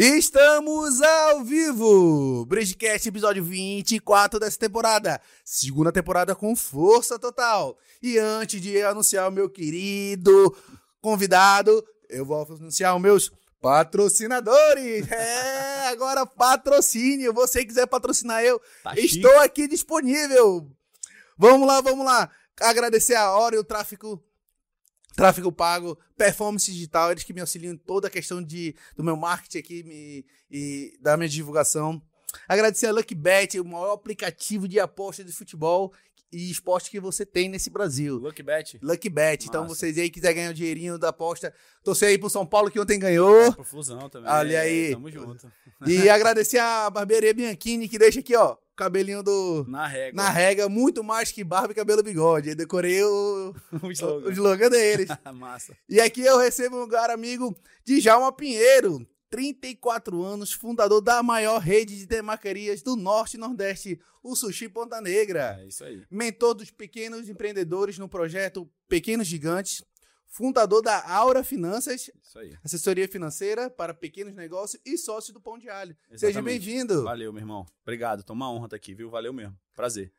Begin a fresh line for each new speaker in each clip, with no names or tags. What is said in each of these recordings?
Estamos ao vivo! Bridgecast episódio 24 dessa temporada. Segunda temporada com força total. E antes de anunciar o meu querido convidado, eu vou anunciar os meus patrocinadores. É, agora patrocínio. Você quiser patrocinar eu,
Tá
estou aqui disponível. Vamos lá, vamos lá. Agradecer a hora e o tráfego pago, performance digital, eles que me auxiliam em toda a questão de, do meu marketing aqui me, e da minha divulgação. Agradecer a LuckyBet, o maior aplicativo de aposta de futebol e esporte que você tem nesse Brasil.
Lucky Bet.
LuckyBet. Então,
Massa.
vocês aí quiser ganhar o dinheirinho da aposta, torcer aí pro São Paulo que ontem ganhou.
Pro Fusão também.
Olha aí.
Tamo junto.
E agradecer a barbearia Bianchini, que deixa aqui, ó, o cabelinho do.
Na régua.
Na rega, muito mais que barba e cabelo bigode. Eu decorei o,
o
o
slogan.
slogan deles.
Massa.
E aqui eu recebo um lugar amigo Djalma Pinheiro, 34 anos, fundador da maior rede de temakerias do Norte e Nordeste, o Sushi Ponta Negra.
É isso aí.
Mentor dos pequenos empreendedores no projeto Pequenos Gigantes, fundador da Aura Finanças,
Isso aí.
assessoria financeira para pequenos negócios e sócio do Pão de Alho. Seja
Exatamente.
bem-vindo.
Valeu, meu irmão. Obrigado. Tô uma honra estar aqui, viu? Valeu mesmo. Prazer.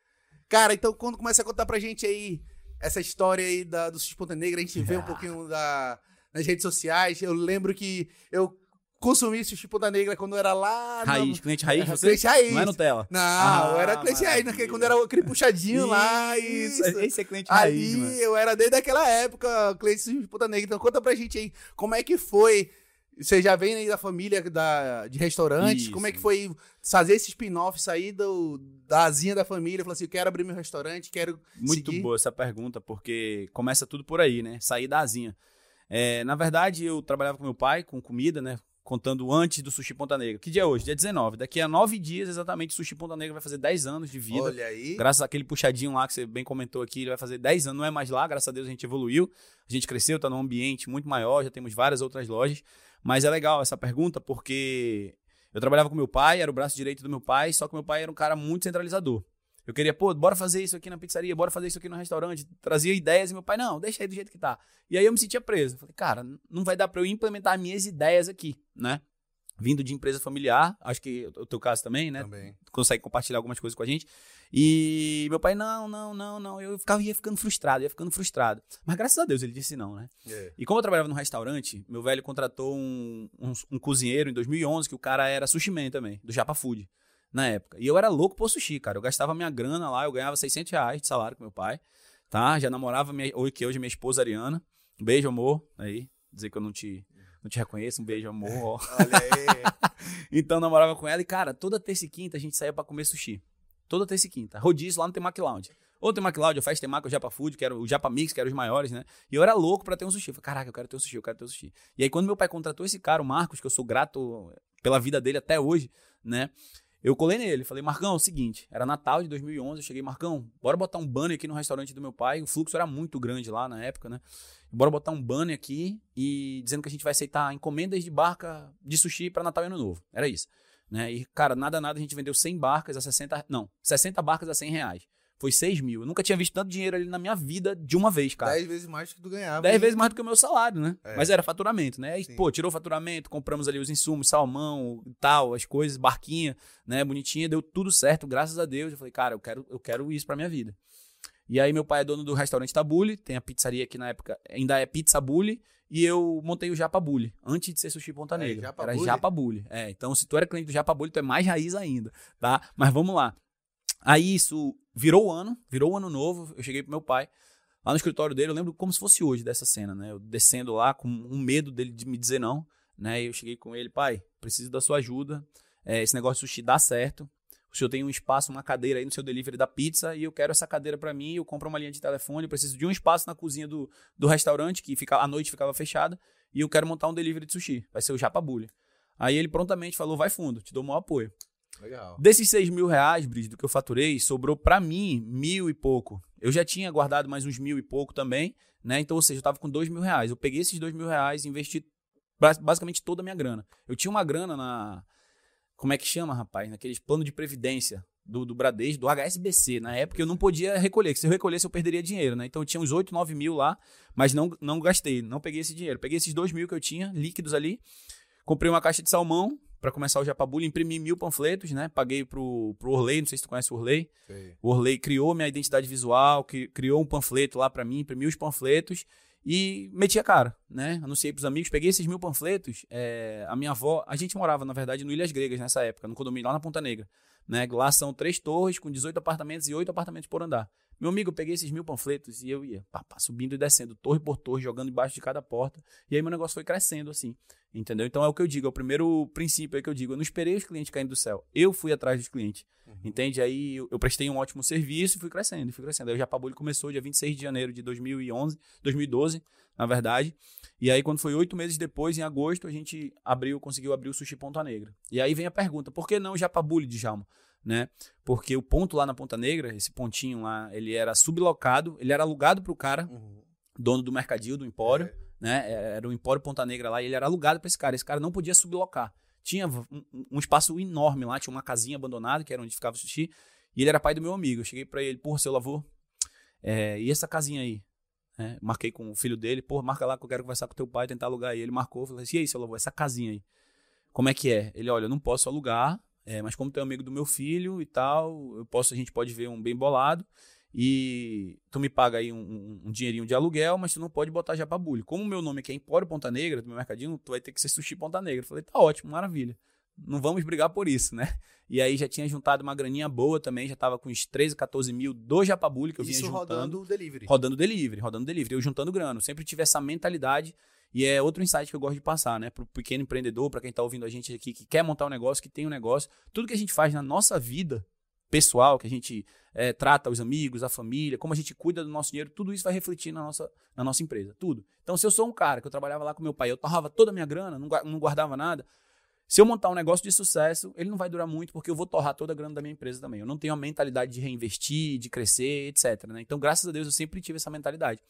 Cara, então quando começa a contar pra gente aí essa história aí da, do Sushi Ponta Negra, a gente vê um pouquinho da, nas redes sociais. Eu lembro que eu consumi Sushi Ponta Negra quando era lá... no-
Raiz, cliente raiz,
Era
você?
cliente raiz.
Não é Nutella.
Não,
Ah,
eu era cliente raiz, naquele-
maravilha.
quando era aquele puxadinho lá. Isso.
Esse é cliente raiz,
Ali
mano.
eu era desde aquela época cliente Sushi Ponta Negra. Então conta pra gente aí como é que foi... Você já vem aí da família da, de restaurantes,
Isso.
como é que foi fazer esse spin-off, sair do, da asinha da família, falar assim, eu quero abrir meu restaurante, quero
Muito
seguir.
boa essa pergunta, porque começa tudo por aí, né? Sair da asinha. É, na verdade, eu trabalhava com meu pai, com comida, né? Contando antes do Sushi Ponta Negra. Que dia é hoje? Dia 19. Daqui a nove dias, exatamente, o Sushi Ponta Negra vai fazer 10 anos de vida.
Olha aí.
Graças àquele puxadinho lá que você bem comentou aqui, ele vai fazer 10 anos, não é mais lá, graças a Deus a gente evoluiu, a gente cresceu, tá num ambiente muito maior, já temos várias outras lojas. Mas é legal essa pergunta porque eu trabalhava com meu pai, era o braço direito do meu pai, só que meu pai era um cara muito centralizador. Eu queria, pô, bora fazer isso aqui na pizzaria, bora fazer isso aqui no restaurante. Trazia ideias e meu pai, não, deixa aí do jeito que tá. E aí eu me sentia preso. Falei, cara, não vai dar pra eu implementar minhas ideias aqui, né? Vindo de empresa familiar, acho que o teu caso também, né?
Também.
consegue compartilhar algumas coisas com a gente. E meu pai, não, não, não, não. Eu ficava, ia ficando frustrado, ia ficando frustrado. Mas graças a Deus ele disse não, né?
É.
E como eu trabalhava num restaurante, meu velho contratou um, um, um cozinheiro em 2011, que o cara era sushi man também, do Japa Food, na época. E eu era louco por sushi, cara. Eu gastava minha grana lá, eu ganhava 600 reais de salário com meu pai, tá? Já namorava, minha, hoje que hoje é minha esposa Ariana. Um beijo, amor, aí. Dizer que eu não te, não te reconheço, um beijo, amor.
Olha aí.
Então namorava com ela e, cara, toda terça e quinta a gente saía pra comer sushi. Toda terça e quinta. Rodízio lá no Temaki Lounge. Ou Temaki Lounge, eu faço Temaki, o Japa Food, que era o Japa Mix, que eram os maiores, né? E eu era louco pra ter um sushi. Eu falei, caraca, eu quero ter um sushi, eu quero ter um sushi. E aí quando meu pai contratou esse cara, o Marcos, que eu sou grato pela vida dele até hoje, né? Eu colei nele, falei, Marcão, é o seguinte, era Natal de 2011, eu cheguei, Marcão, bora botar um banner aqui no restaurante do meu pai, o fluxo era muito grande lá na época, né? Bora botar um banner aqui e dizendo que a gente vai aceitar encomendas de barca de sushi pra Natal e Ano Novo. Era isso. Né? E, cara, nada, nada, a gente vendeu 100 barcas a 60. Não, 60 barcas a 100 reais. Foi 6 mil. Eu nunca tinha visto tanto dinheiro ali na minha vida de uma vez, cara.
Dez vezes mais que tu ganhava.
10
hein?
vezes mais do que o meu salário, né?
É.
Mas era faturamento, né? Aí, pô, tirou o faturamento, compramos ali os insumos, salmão e tal, as coisas, barquinha, né? Bonitinha, deu tudo certo, graças a Deus. Eu falei, cara, eu quero, eu quero isso pra minha vida. E aí meu pai é dono do restaurante Tabule, tem a pizzaria que na época ainda é Pizza Bully, e eu montei o Japa Bully, antes de ser Sushi Ponta
É,
Negra.
Japa
era
Bully?
Japa Bully. É, então se tu era cliente do Japa Bully, tu é mais raiz ainda, tá? Mas vamos lá. Aí isso virou o ano, virou o ano novo, eu cheguei pro meu pai, lá no escritório dele, eu lembro como se fosse hoje dessa cena, né? Eu descendo lá com um medo dele de me dizer não, né? E eu cheguei com ele, pai, preciso da sua ajuda, é, esse negócio de sushi dá certo, o senhor tem um espaço, uma cadeira aí no seu delivery da pizza e eu quero essa cadeira pra mim, eu compro uma linha de telefone, eu preciso de um espaço na cozinha do, do restaurante, que fica, noite ficava fechada, e eu quero montar um delivery de sushi, vai ser o Japa Bully. Aí ele prontamente falou, vai fundo, te dou o maior apoio.
Legal.
Desses 6 mil reais, Bris, do que eu faturei, sobrou pra mim mil e pouco. Eu já tinha guardado mais uns mil e pouco também, né? Então, ou seja, eu tava com dois mil reais. Eu peguei esses dois mil reais e investi bas- basicamente toda a minha grana. Eu tinha uma grana na. Como é que chama, rapaz? Naqueles plano de previdência do, do Bradesco, do HSBC. Na época eu não podia recolher, que se eu recolhesse eu perderia dinheiro, né? Então eu tinha uns 8, 9 mil lá, mas não, não gastei, não peguei esse dinheiro. Peguei esses 2 mil que eu tinha, líquidos ali, comprei uma caixa de salmão para começar o Japabulho, imprimi mil panfletos, né? Paguei pro, pro Orley, não sei se tu conhece o Orley.
Sei.
O Orley criou minha identidade visual, cri- criou um panfleto lá para mim, imprimi os panfletos e meti a cara, né? Anunciei pros amigos, peguei esses mil panfletos. é, a minha avó, a gente morava, na verdade, no Ilhas Gregas nessa época, no condomínio lá na Ponta Negra. Né? Lá são três torres com 18 apartamentos e oito apartamentos por andar. Meu amigo, eu peguei esses mil panfletos e eu ia pá, pá, subindo e descendo, torre por torre, jogando embaixo de cada porta. E aí meu negócio foi crescendo assim. Entendeu? Então é o que eu digo, é o primeiro princípio aí que eu digo. Eu não esperei os clientes caindo do céu. Eu fui atrás dos clientes. Entende? Aí eu, eu prestei um ótimo serviço e fui crescendo, fui crescendo. Aí o Japabulho começou dia 26 de janeiro de 2011, 2012, na verdade. E aí, quando foi oito meses depois, em agosto, a gente abriu, conseguiu abrir o Sushi Ponta Negra. E aí vem a pergunta, por que não Japabulho, Djalma? Né? Porque o ponto lá na Ponta Negra, esse pontinho lá, ele era sublocado, ele era alugado para o cara,
Uhum.
dono do mercadinho, do empório,
É.
né? Era o Empório Ponta Negra lá e ele era alugado para esse cara. Esse cara não podia sublocar. Tinha um, um espaço enorme lá, tinha uma casinha abandonada, que era onde ficava o sushi, e ele era pai do meu amigo. Eu cheguei para ele, porra, seu lavô, é, e essa casinha aí? É, marquei com o filho dele, porra, marca lá que eu quero conversar com teu pai, tentar alugar. E ele marcou, falei assim, e aí, seu lavô, essa casinha aí? Como é que é? Ele, olha, eu não posso alugar, é, mas como tu é amigo do meu filho e tal, eu posso, a gente pode ver um bem bolado e tu me paga aí um, um- dinheirinho de aluguel, mas tu não pode botar já pra bulho. Como o meu nome aqui é Empório Ponta Negra, do meu mercadinho, tu vai ter que ser Sushi Ponta Negra. Eu falei, tá ótimo, maravilha. Não vamos brigar por isso, né? E aí já tinha juntado uma graninha boa também, já tava com uns 13, 14 mil do Japabulho que eu vinha
Isso
juntando.
rodando delivery.
Rodando delivery, rodando delivery. Eu juntando grana. Eu sempre tive essa mentalidade. E é outro insight que eu gosto de passar, né? Pro pequeno empreendedor, para quem tá ouvindo a gente aqui, que quer montar um negócio, que tem um negócio. Tudo que a gente faz na nossa vida pessoal, que a gente eh, trata os amigos, a família, como a gente cuida do nosso dinheiro, tudo isso vai refletir na nossa, na nossa empresa. Tudo. Então, se eu sou um cara que eu trabalhava lá com meu pai, eu torrava toda a minha grana, não guardava nada. Se eu montar um negócio de sucesso, ele não vai durar muito, porque eu vou torrar toda a grana da minha empresa também. Eu não tenho a mentalidade de reinvestir, de crescer, etc. né? Então, graças a Deus, eu sempre tive essa mentalidade.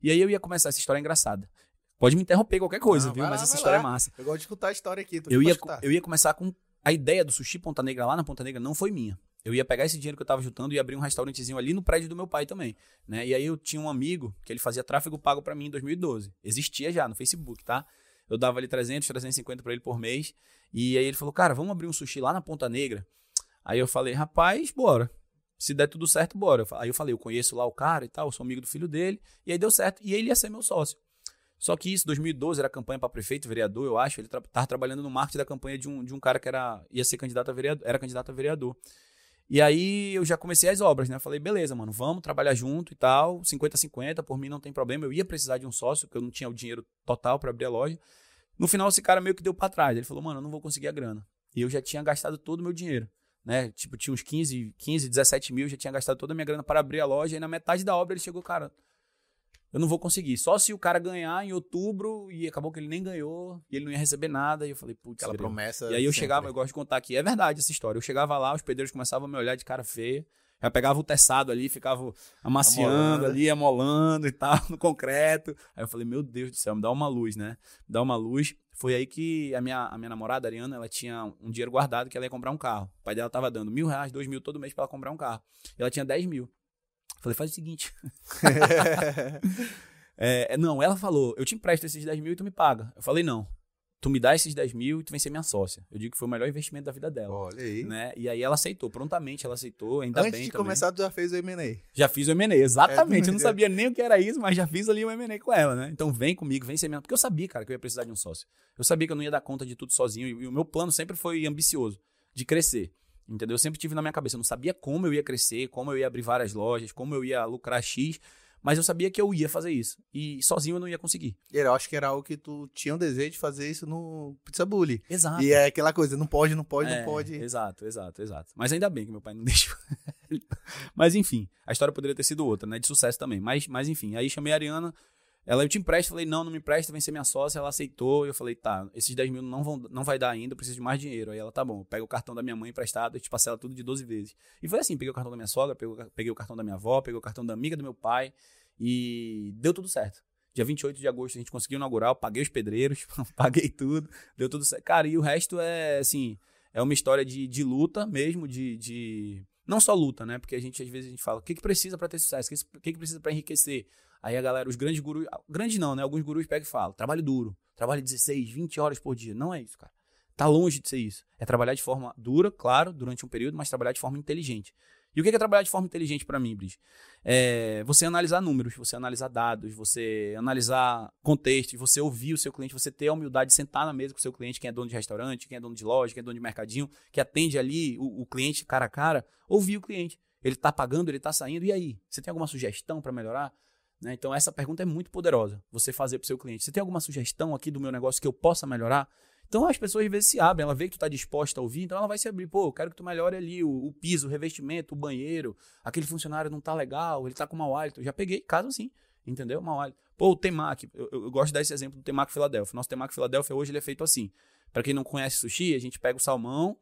E aí eu ia começar essa história engraçada. Pode me interromper qualquer coisa,
Não,
viu?
vai
Mas
lá,
essa história
lá.
é massa.
Eu gosto de escutar a história aqui.
Eu ia, eu ia começar com. A ideia do sushi Ponta Negra lá na Ponta Negra não foi minha. Eu ia pegar esse dinheiro que eu tava juntando e abrir um restaurantezinho ali no prédio do meu pai também. Né? E aí eu tinha um amigo que ele fazia tráfego pago pra mim em 2012. Existia já no Facebook, tá? Eu dava ali 300, 350 pra ele por mês. E aí ele falou, cara, vamos abrir um sushi lá na Ponta Negra. Aí eu falei, rapaz, bora. Se der tudo certo, bora. Aí eu falei, eu conheço lá o cara e tal, eu sou amigo do filho dele. E aí deu certo. E ele ia ser meu sócio. Só que isso, 2012, era campanha para prefeito, vereador, eu acho. Ele tra tava trabalhando no marketing da campanha de um, de um cara que era, ia ser candidato a vereador, era candidato a vereador. E aí eu já comecei as obras, né? Falei, beleza, mano, vamos trabalhar junto e tal, 50-50, por mim não tem problema. Eu ia precisar de um sócio, porque eu não tinha o dinheiro total para abrir a loja. No final, esse cara meio que deu para trás. Ele falou, mano, eu não vou conseguir a grana. E eu já tinha gastado todo o meu dinheiro. Né? Tipo, tinha uns 15, 15, 17 mil, já tinha gastado toda a minha grana para abrir a loja. E na metade da obra ele chegou, cara, eu não vou conseguir. Só se o cara ganhar em outubro e acabou que ele nem ganhou e ele não ia receber nada. E eu falei, putz,
Aquela promessa.
E aí eu
sempre.
chegava, eu gosto de contar aqui, é verdade essa história. Eu chegava lá, os pedreiros começavam a me olhar de cara feia. Já pegava o teçado ali, ficava amaciando
Amolando.
ali, amolando e tal, no concreto. Aí eu falei, meu Deus do céu, me dá uma luz, né? Me dá uma luz. Foi aí que a minha, a minha namorada, a Ariana, ela tinha um dinheiro guardado que ela ia comprar um carro. O pai dela tava dando mil reais, dois mil todo mês pra ela comprar um carro. E ela tinha dez mil. Falei, faz o seguinte. É, não, ela falou, eu te empresto esses 10 mil e tu me paga. Eu falei, não. Tu me dá esses 10 mil e tu vem ser minha sócia. Eu digo que foi o melhor investimento da vida dela.
Olha aí.
Né? E aí ela aceitou, prontamente ela aceitou, ainda
Antes
bem
de
também.
começar, tu já fez o M&A.
Já fiz o M&A, exatamente.
É,
eu não sabia nem o que era isso, mas já fiz ali o M&A com ela, né? Então vem comigo, vem ser minha... Porque eu sabia, cara, que eu ia precisar de um sócio. Eu sabia que eu não ia dar conta de tudo sozinho. E, e o meu plano sempre foi ambicioso, de crescer. Entendeu? Eu sempre tive na minha cabeça. Eu não sabia como eu ia crescer, como eu ia abrir várias lojas, como eu ia lucrar X. Mas eu sabia que eu ia fazer isso. E sozinho eu não ia conseguir.
E eu acho que era algo que tu tinha um desejo de fazer isso no Pizza Bully.
Exato.
E é aquela coisa, não pode, não pode,
É,
não pode.
Exato, exato, exato. Mas ainda bem que meu pai não deixou. mas enfim, a história poderia ter sido outra, né? De sucesso também. Mas, mas enfim, aí chamei a Ariana. Ela, eu te empresto, falei, não, não me empresta, vem ser minha sócia. Ela aceitou. Eu falei, tá, esses 10 mil não, vão, não vai dar ainda, eu preciso de mais dinheiro. Aí ela, tá bom, pega o cartão da minha mãe emprestado e te parcela tudo de 12 vezes. E foi assim, peguei o cartão da minha sogra, peguei, o- cartão da minha avó, peguei o cartão da amiga do meu pai e deu tudo certo. Dia 28 de agosto a gente conseguiu inaugurar, eu paguei os pedreiros, paguei tudo, deu tudo certo. Cara, e o resto é, assim, é uma história de, de luta mesmo, de, de Não só luta, né? Porque a gente, às vezes, a gente fala, o que, que precisa para ter sucesso? O que, que precisa para enriquecer? Aí a galera, os grandes gurus, grandes não, né? Alguns gurus pegam e falam, trabalho duro, trabalho 16, 20 horas por dia. Não é isso, cara. Tá longe de ser isso. É trabalhar de forma dura, claro, durante um período, mas trabalhar de forma inteligente. E o que é trabalhar de forma inteligente para mim, Brice? É você analisar números, você analisar dados, você analisar contextos, você ouvir o seu cliente, você ter a humildade de sentar na mesa com o seu cliente, quem é dono de restaurante, quem é dono de loja, quem é dono de mercadinho, que atende ali o, o cliente cara a cara, ouvir o cliente. Ele está pagando, ele está saindo, e aí? Você tem alguma sugestão para melhorar? Né? Então, essa pergunta é muito poderosa, você fazer para o seu cliente. Você tem alguma sugestão aqui do meu negócio que eu possa melhorar? Então as pessoas às vezes se abrem, ela vê que tu está disposta a ouvir, então ela vai se abrir. Pô, eu quero que tu melhore ali o, o piso, o revestimento, o banheiro. Aquele funcionário não tá legal, ele tá com mau hálito. Eu já peguei caso assim, entendeu? Mau hálito. Pô, o Temaki, eu, eu, gosto de dar esse exemplo do Temaki Filadélfia. Nosso Temaki Filadélfia hoje ele é feito assim. Para quem não conhece sushi, a gente pega o salmão,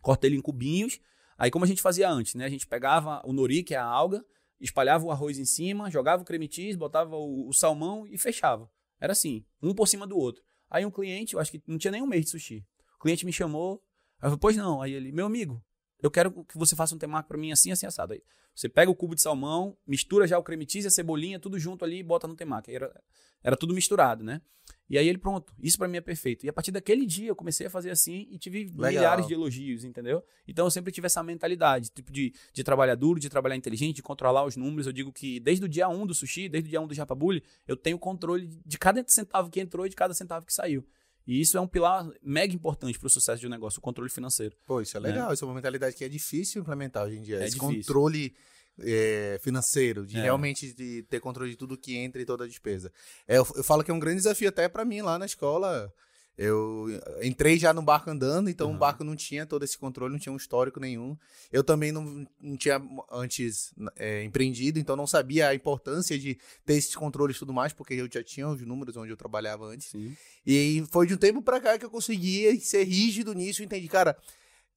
corta ele em cubinhos. Aí como a gente fazia antes, né? A gente pegava o nori, que é a alga, espalhava o arroz em cima, jogava o creme cheese, botava o, o salmão e fechava. Era assim, um por cima do outro. Aí um cliente, eu acho que não tinha nem um mês de sushi. O cliente me chamou, eu falei, pois não. Aí ele, meu amigo, eu quero que você faça um temaki para mim assim, assim, assado. Aí você pega o cubo de salmão, mistura já o creme cheese, a cebolinha, tudo junto ali e bota no temaki. Era, era tudo misturado, né? E aí ele, pronto, isso para mim é perfeito. E a partir daquele dia eu comecei a fazer assim e tive Legal. milhares de elogios, entendeu? Então eu sempre tive essa mentalidade, tipo de, de trabalhar duro, de trabalhar inteligente, de controlar os números. Eu digo que desde o dia 1 do sushi, desde o dia 1 do Japabuli, eu tenho controle de cada centavo que entrou e de cada centavo que saiu. E isso é um pilar mega importante para o sucesso de um negócio, o controle financeiro.
Pô, isso é né? legal. Né? Isso é uma mentalidade que é difícil implementar hoje em dia. É Esse difícil. controle é, financeiro, de é. realmente de ter controle de tudo que entra e toda a despesa. É, eu, eu, falo que é um grande desafio até para mim lá na escola. Eu entrei já no barco andando, então uhum. o barco não tinha todo esse controle, não tinha um histórico nenhum. Eu também não, não tinha antes é, empreendido, então não sabia a importância de ter esses controles e tudo mais, porque eu já tinha os números onde eu trabalhava antes. Sim. E foi de um tempo para cá que eu conseguia ser rígido nisso, entendi, cara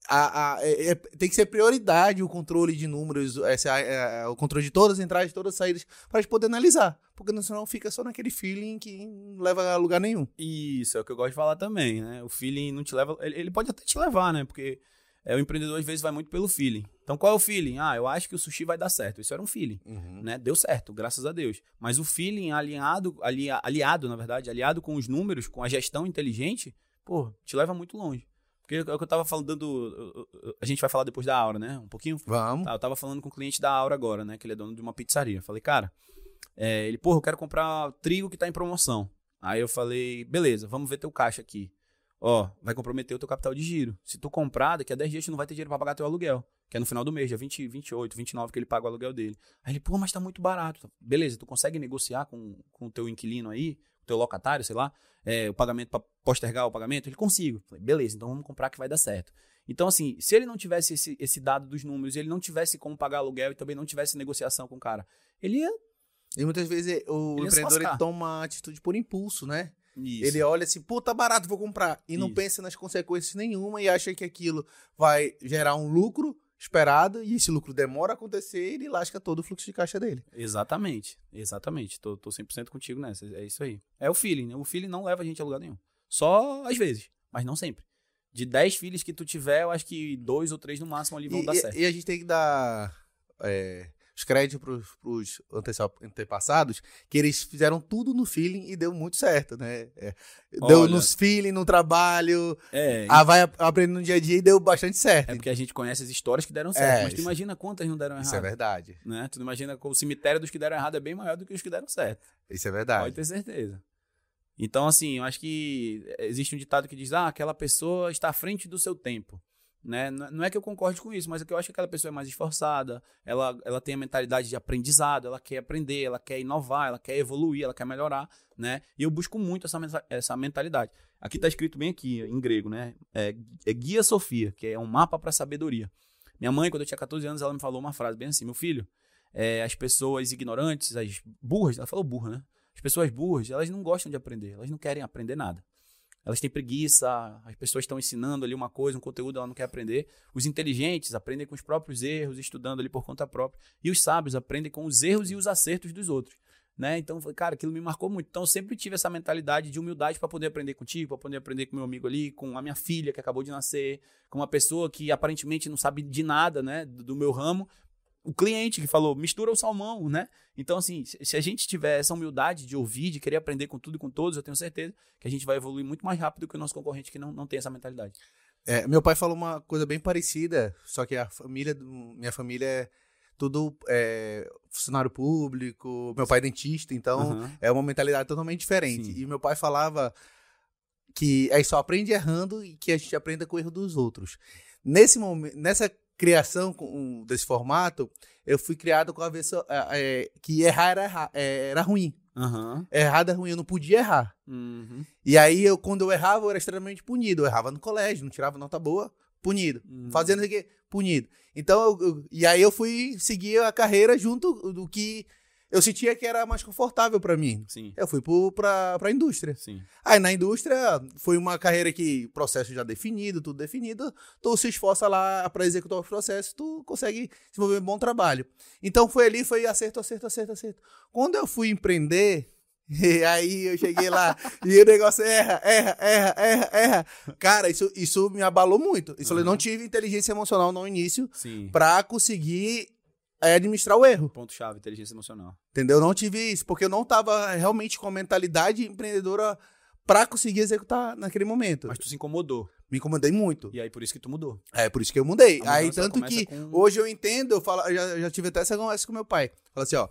a, a, é, é, tem que ser prioridade o controle de números, essa, é, é, o controle de todas as entradas, todas as saídas, para a gente poder analisar. Porque senão fica só naquele feeling que não leva a lugar nenhum.
Isso, é o que eu gosto de falar também, né? O feeling não te leva. Ele, ele pode até te levar, né? Porque é, o empreendedor às vezes vai muito pelo feeling. Então qual é o feeling? Ah, eu acho que o sushi vai dar certo. Isso era um feeling, uhum. né? Deu certo, graças a Deus. Mas o feeling alinhado, ali, aliado, na verdade, aliado com os números, com a gestão inteligente, pô, te leva muito longe. Porque é o que eu tava falando, a gente vai falar depois da Aura, né? Um pouquinho?
Vamos.
Tá, eu tava falando com o cliente da Aura agora, né? Que ele é dono de uma pizzaria. falei, cara, é, ele, porra, eu quero comprar trigo que tá em promoção. Aí eu falei, beleza, vamos ver teu caixa aqui. Ó, vai comprometer o teu capital de giro. Se tu comprar, daqui a 10 dias tu não vai ter dinheiro pra pagar teu aluguel. Que é no final do mês, dia 20, 28, 29 que ele paga o aluguel dele. Aí ele, pô, mas tá muito barato. Beleza, tu consegue negociar com, o teu inquilino aí, teu locatário, sei lá, é, o pagamento para postergar o pagamento? Ele consigo. Falei, beleza, então vamos comprar que vai dar certo. Então, assim, se ele não tivesse esse, esse dado dos números, ele não tivesse como pagar aluguel e também não tivesse negociação com o cara, ele ia.
E muitas vezes o empreendedor toma atitude por impulso, né? Isso. Ele olha assim, pô, tá barato, vou comprar. E Isso. não pensa nas consequências nenhuma e acha que aquilo vai gerar um lucro esperado e esse lucro demora a acontecer e ele lasca todo o fluxo de caixa dele.
Exatamente, exatamente. Tô, tô 100% contigo nessa, é isso aí. É o feeling, né? O feeling não leva a gente a lugar nenhum. Só às vezes, mas não sempre. De 10 filhos que tu tiver, eu acho que dois ou três no máximo ali vão
e,
dar certo.
E a gente tem que dar é, os créditos para os antepassados, que eles fizeram tudo no feeling e deu muito certo, né? É, deu Olha, nos feeling, no trabalho, é, a, vai aprendendo no dia a dia e deu bastante certo.
É porque a gente conhece as histórias que deram certo, é, mas tu imagina quantas não deram errado.
Isso é verdade.
Né? Tu imagina que o cemitério dos que deram errado é bem maior do que os que deram certo.
Isso é verdade.
Pode ter certeza. Então, assim, eu acho que existe um ditado que diz: ah, aquela pessoa está à frente do seu tempo. Né? Não é que eu concorde com isso, mas é que eu acho que aquela pessoa é mais esforçada, ela, ela tem a mentalidade de aprendizado, ela quer aprender, ela quer inovar, ela quer evoluir, ela quer melhorar, né? E eu busco muito essa, essa mentalidade. Aqui está escrito bem aqui, em grego, né? É, é Guia Sofia, que é um mapa para sabedoria. Minha mãe, quando eu tinha 14 anos, ela me falou uma frase bem assim: meu filho, é, as pessoas ignorantes, as burras, ela falou burra, né? As pessoas burras, elas não gostam de aprender, elas não querem aprender nada elas têm preguiça, as pessoas estão ensinando ali uma coisa, um conteúdo, ela não quer aprender. Os inteligentes aprendem com os próprios erros, estudando ali por conta própria. E os sábios aprendem com os erros e os acertos dos outros. né? Então, cara, aquilo me marcou muito. Então, sempre tive essa mentalidade de humildade para poder aprender contigo, para poder aprender com meu amigo ali, com a minha filha que acabou de nascer, com uma pessoa que aparentemente não sabe de nada, né, do meu ramo, o cliente que falou, mistura o salmão, né? Então, assim, se a gente tiver essa humildade de ouvir, de querer aprender com tudo e com todos, eu tenho certeza que a gente vai evoluir muito mais rápido que o nosso concorrente que não, não tem essa mentalidade.
É, meu pai falou uma coisa bem parecida, só que a família, minha família é tudo é, funcionário público, meu pai é dentista, então uhum. é uma mentalidade totalmente diferente. Sim. E meu pai falava que aí só aprende errando e que a gente aprenda com o erro dos outros. Nesse momento, nessa criação com, desse formato, eu fui criado com a versão é, que errar era, é, era ruim.
Uhum.
Errado é ruim, eu não podia errar.
Uhum.
E aí, eu, quando eu errava, eu era extremamente punido. Eu errava no colégio, não tirava nota boa, punido.
Uhum.
Fazendo o quê? Punido. Então, eu, eu, e aí eu fui seguir a carreira junto do que eu sentia que era mais confortável para mim.
Sim.
Eu fui para a indústria.
Sim.
Aí na indústria foi uma carreira que processo já definido, tudo definido, tu se esforça lá para executar os processos, tu consegue desenvolver um bom trabalho. Então foi ali, foi acerto, acerto, acerto, acerto. Quando eu fui empreender, e aí eu cheguei lá e o negócio erra, erra, erra, erra, erra. Cara, isso, isso me abalou muito. Isso uhum. eu não tive inteligência emocional no início para conseguir é administrar o erro.
Ponto-chave, inteligência emocional.
Entendeu? Não tive isso, porque eu não estava realmente com a mentalidade empreendedora para conseguir executar naquele momento.
Mas tu se incomodou.
Me incomodei muito.
E aí por isso que tu mudou.
É, por isso que eu mudei. Aí tanto que com... hoje eu entendo, eu falo, eu já, já tive até essa conversa com meu pai. Fala assim, ó,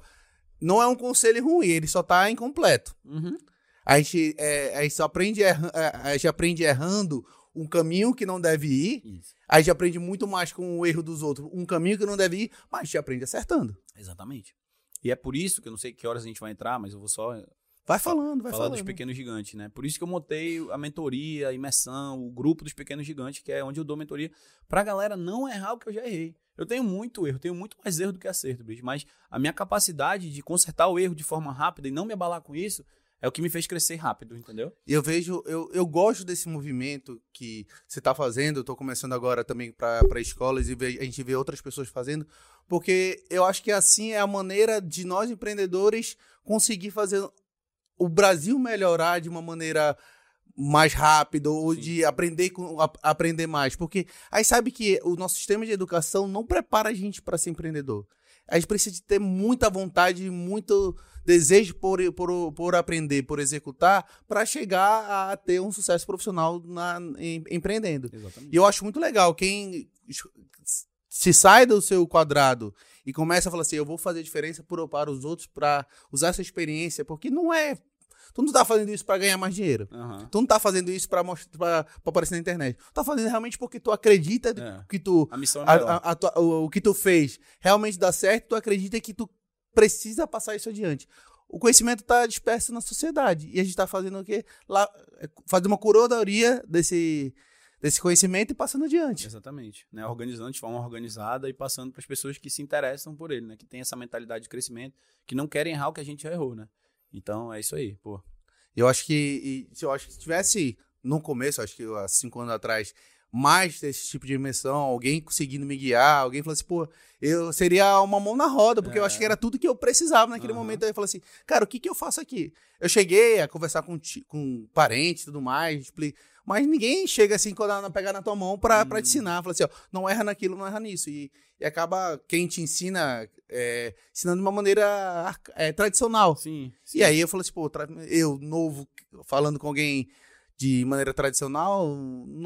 não é um conselho ruim, ele só tá incompleto.
Uhum.
A gente, é, a gente só aprende, erra, é, a gente aprende errando um caminho que não deve ir.
Isso.
A gente aprende muito mais com o erro dos outros, um caminho que não deve ir, mas a gente aprende acertando.
Exatamente. E é por isso que eu não sei que horas a gente vai entrar, mas eu vou só
Vai falando, vai
falar
falando.
dos pequenos gigantes, né? Por isso que eu montei a mentoria, a imersão, o grupo dos pequenos gigantes, que é onde eu dou mentoria, pra galera não errar o que eu já errei. Eu tenho muito erro, tenho muito mais erro do que acerto, bicho, mas a minha capacidade de consertar o erro de forma rápida e não me abalar com isso é o que me fez crescer rápido, entendeu?
E eu vejo, eu, eu gosto desse movimento que você está fazendo. Eu estou começando agora também para escolas e a gente vê outras pessoas fazendo, porque eu acho que assim é a maneira de nós empreendedores conseguir fazer o Brasil melhorar de uma maneira mais rápida ou Sim. de aprender com a, aprender mais, porque aí sabe que o nosso sistema de educação não prepara a gente para ser empreendedor. A gente precisa de ter muita vontade, muito desejo por, por, por aprender, por executar, para chegar a ter um sucesso profissional na, em, empreendendo.
Exatamente.
E eu acho muito legal quem se sai do seu quadrado e começa a falar assim, eu vou fazer diferença para os outros, para usar essa experiência, porque não é Tu não tá fazendo isso para ganhar mais dinheiro.
Uhum.
Tu não tá fazendo isso para mostrar pra, aparecer na internet. Tu tá fazendo realmente porque tu acredita é. que tu.
A missão é
a, a, a, o, o, que tu fez realmente dá certo, tu acredita que tu precisa passar isso adiante. O conhecimento está disperso na sociedade. E a gente está fazendo o quê? Lá, é, fazendo uma curadoria desse, desse conhecimento e passando adiante.
Exatamente. Né? Organizando de forma organizada e passando para as pessoas que se interessam por ele, né? Que tem essa mentalidade de crescimento, que não querem errar o que a gente já errou, né? Então é isso aí, pô.
Eu acho que, eu acho que se tivesse no começo, acho que há cinco anos atrás, mais desse tipo de dimensão, alguém conseguindo me guiar, alguém falou assim, pô, eu seria uma mão na roda, porque é. eu acho que era tudo que eu precisava naquele uhum. momento. Aí eu falei assim, cara, o que, que eu faço aqui? Eu cheguei a conversar com, com parentes e tudo mais, mas ninguém chega assim, quando pegar na tua mão pra, uhum. Pra te hum. ensinar. Fala assim, ó, não erra naquilo, não erra nisso. E, e acaba quem te ensina, é, ensinando de uma maneira é, tradicional.
Sim, sim.
E aí eu falei assim, pô, eu, novo, falando com alguém de maneira tradicional,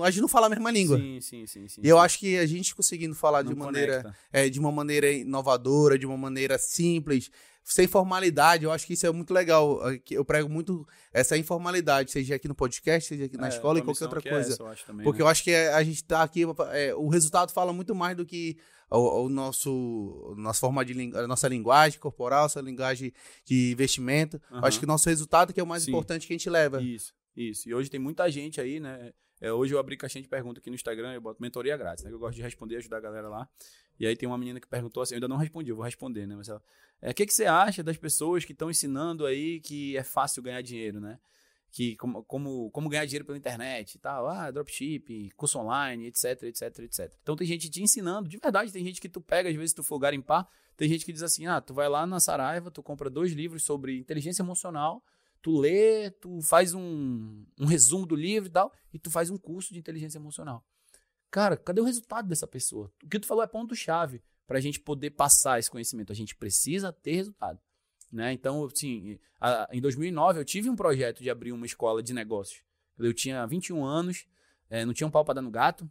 a gente não fala a mesma língua.
Sim, sim, sim. sim
e eu acho que a gente conseguindo falar de maneira,
é,
de uma maneira inovadora, de uma maneira simples, sem formalidade, eu acho que isso é muito legal. Eu prego muito essa informalidade, seja aqui no podcast, seja aqui na é, escola e qualquer outra coisa.
É essa, eu também,
Porque
né?
eu acho que a gente está aqui, é, o resultado fala muito mais do que o, o nosso nossa forma de a nossa linguagem corporal, essa linguagem de investimento. Uhum. Eu acho que o nosso resultado que é o mais Sim. importante que a gente leva.
Isso. Isso. E hoje tem muita gente aí, né? É, hoje eu abri caixinha de pergunta aqui no Instagram, eu boto mentoria grátis, né? Eu gosto de responder, ajudar a galera lá. E aí tem uma menina que perguntou assim, eu ainda não respondi, eu vou responder, né? Mas ela, é, o que, que você acha das pessoas que estão ensinando aí que é fácil ganhar dinheiro, né? que como, como, como ganhar dinheiro pela internet e tal, ah, dropship, curso online, etc, etc, etc. Então tem gente te ensinando, de verdade, tem gente que tu pega, às vezes tu for garimpar, tem gente que diz assim, ah, tu vai lá na Saraiva, tu compra dois livros sobre inteligência emocional, tu lê, tu faz um, um resumo do livro e tal, e tu faz um curso de inteligência emocional. Cara, cadê o resultado dessa pessoa? O que tu falou é ponto-chave para a gente poder passar esse conhecimento. A gente precisa ter resultado. Né? Então, assim, a, em 2009 eu tive um projeto de abrir uma escola de negócios. Eu tinha 21 anos, é, não tinha um pau para dar no gato.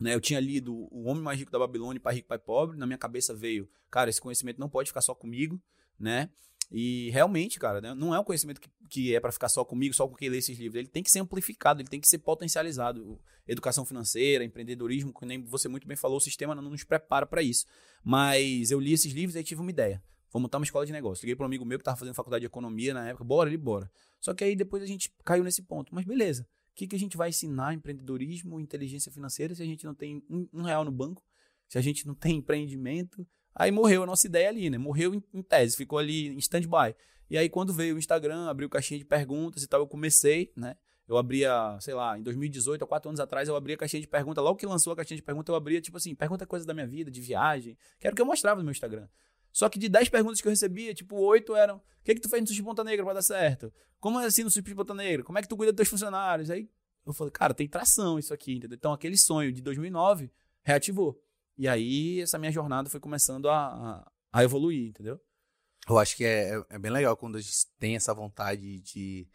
Né? Eu tinha lido O Homem Mais Rico da Babilônia, Pai Rico, Pai Pobre. Na minha cabeça veio, cara, esse conhecimento não pode ficar só comigo, né? E realmente, cara, né, não é um conhecimento que, que é para ficar só comigo, só com quem lê esses livros. Ele tem que ser amplificado, ele tem que ser potencializado. Educação financeira, empreendedorismo, que nem você muito bem falou, o sistema não nos prepara para isso. Mas eu li esses livros e tive uma ideia. Vou montar uma escola de negócio. Liguei para um amigo meu que estava fazendo faculdade de economia na época. Bora, ele bora. Só que aí depois a gente caiu nesse ponto. Mas beleza. O que, que a gente vai ensinar empreendedorismo, inteligência financeira, se a gente não tem um, um real no banco, se a gente não tem empreendimento, Aí morreu a nossa ideia ali, né? Morreu em, em tese, ficou ali em stand-by. E aí, quando veio o Instagram, abriu caixinha de perguntas e tal, eu comecei, né? Eu abria, sei lá, em 2018, há quatro anos atrás, eu abria a caixinha de perguntas. Logo que lançou a caixinha de perguntas, eu abria, tipo assim, pergunta coisas da minha vida, de viagem, que era o que eu mostrava no meu Instagram. Só que de 10 perguntas que eu recebia, tipo, 8 eram: o que, que tu fez no Sushi Ponta Negra pra dar certo? Como é assim no Sushi Ponta Negra? Como é que tu cuida dos teus funcionários? Aí eu falei, cara, tem tração isso aqui, entendeu? Então aquele sonho de 2009 reativou. E aí essa minha jornada foi começando a, a, a evoluir, entendeu?
Eu acho que é, é, é, bem legal quando a gente tem essa vontade de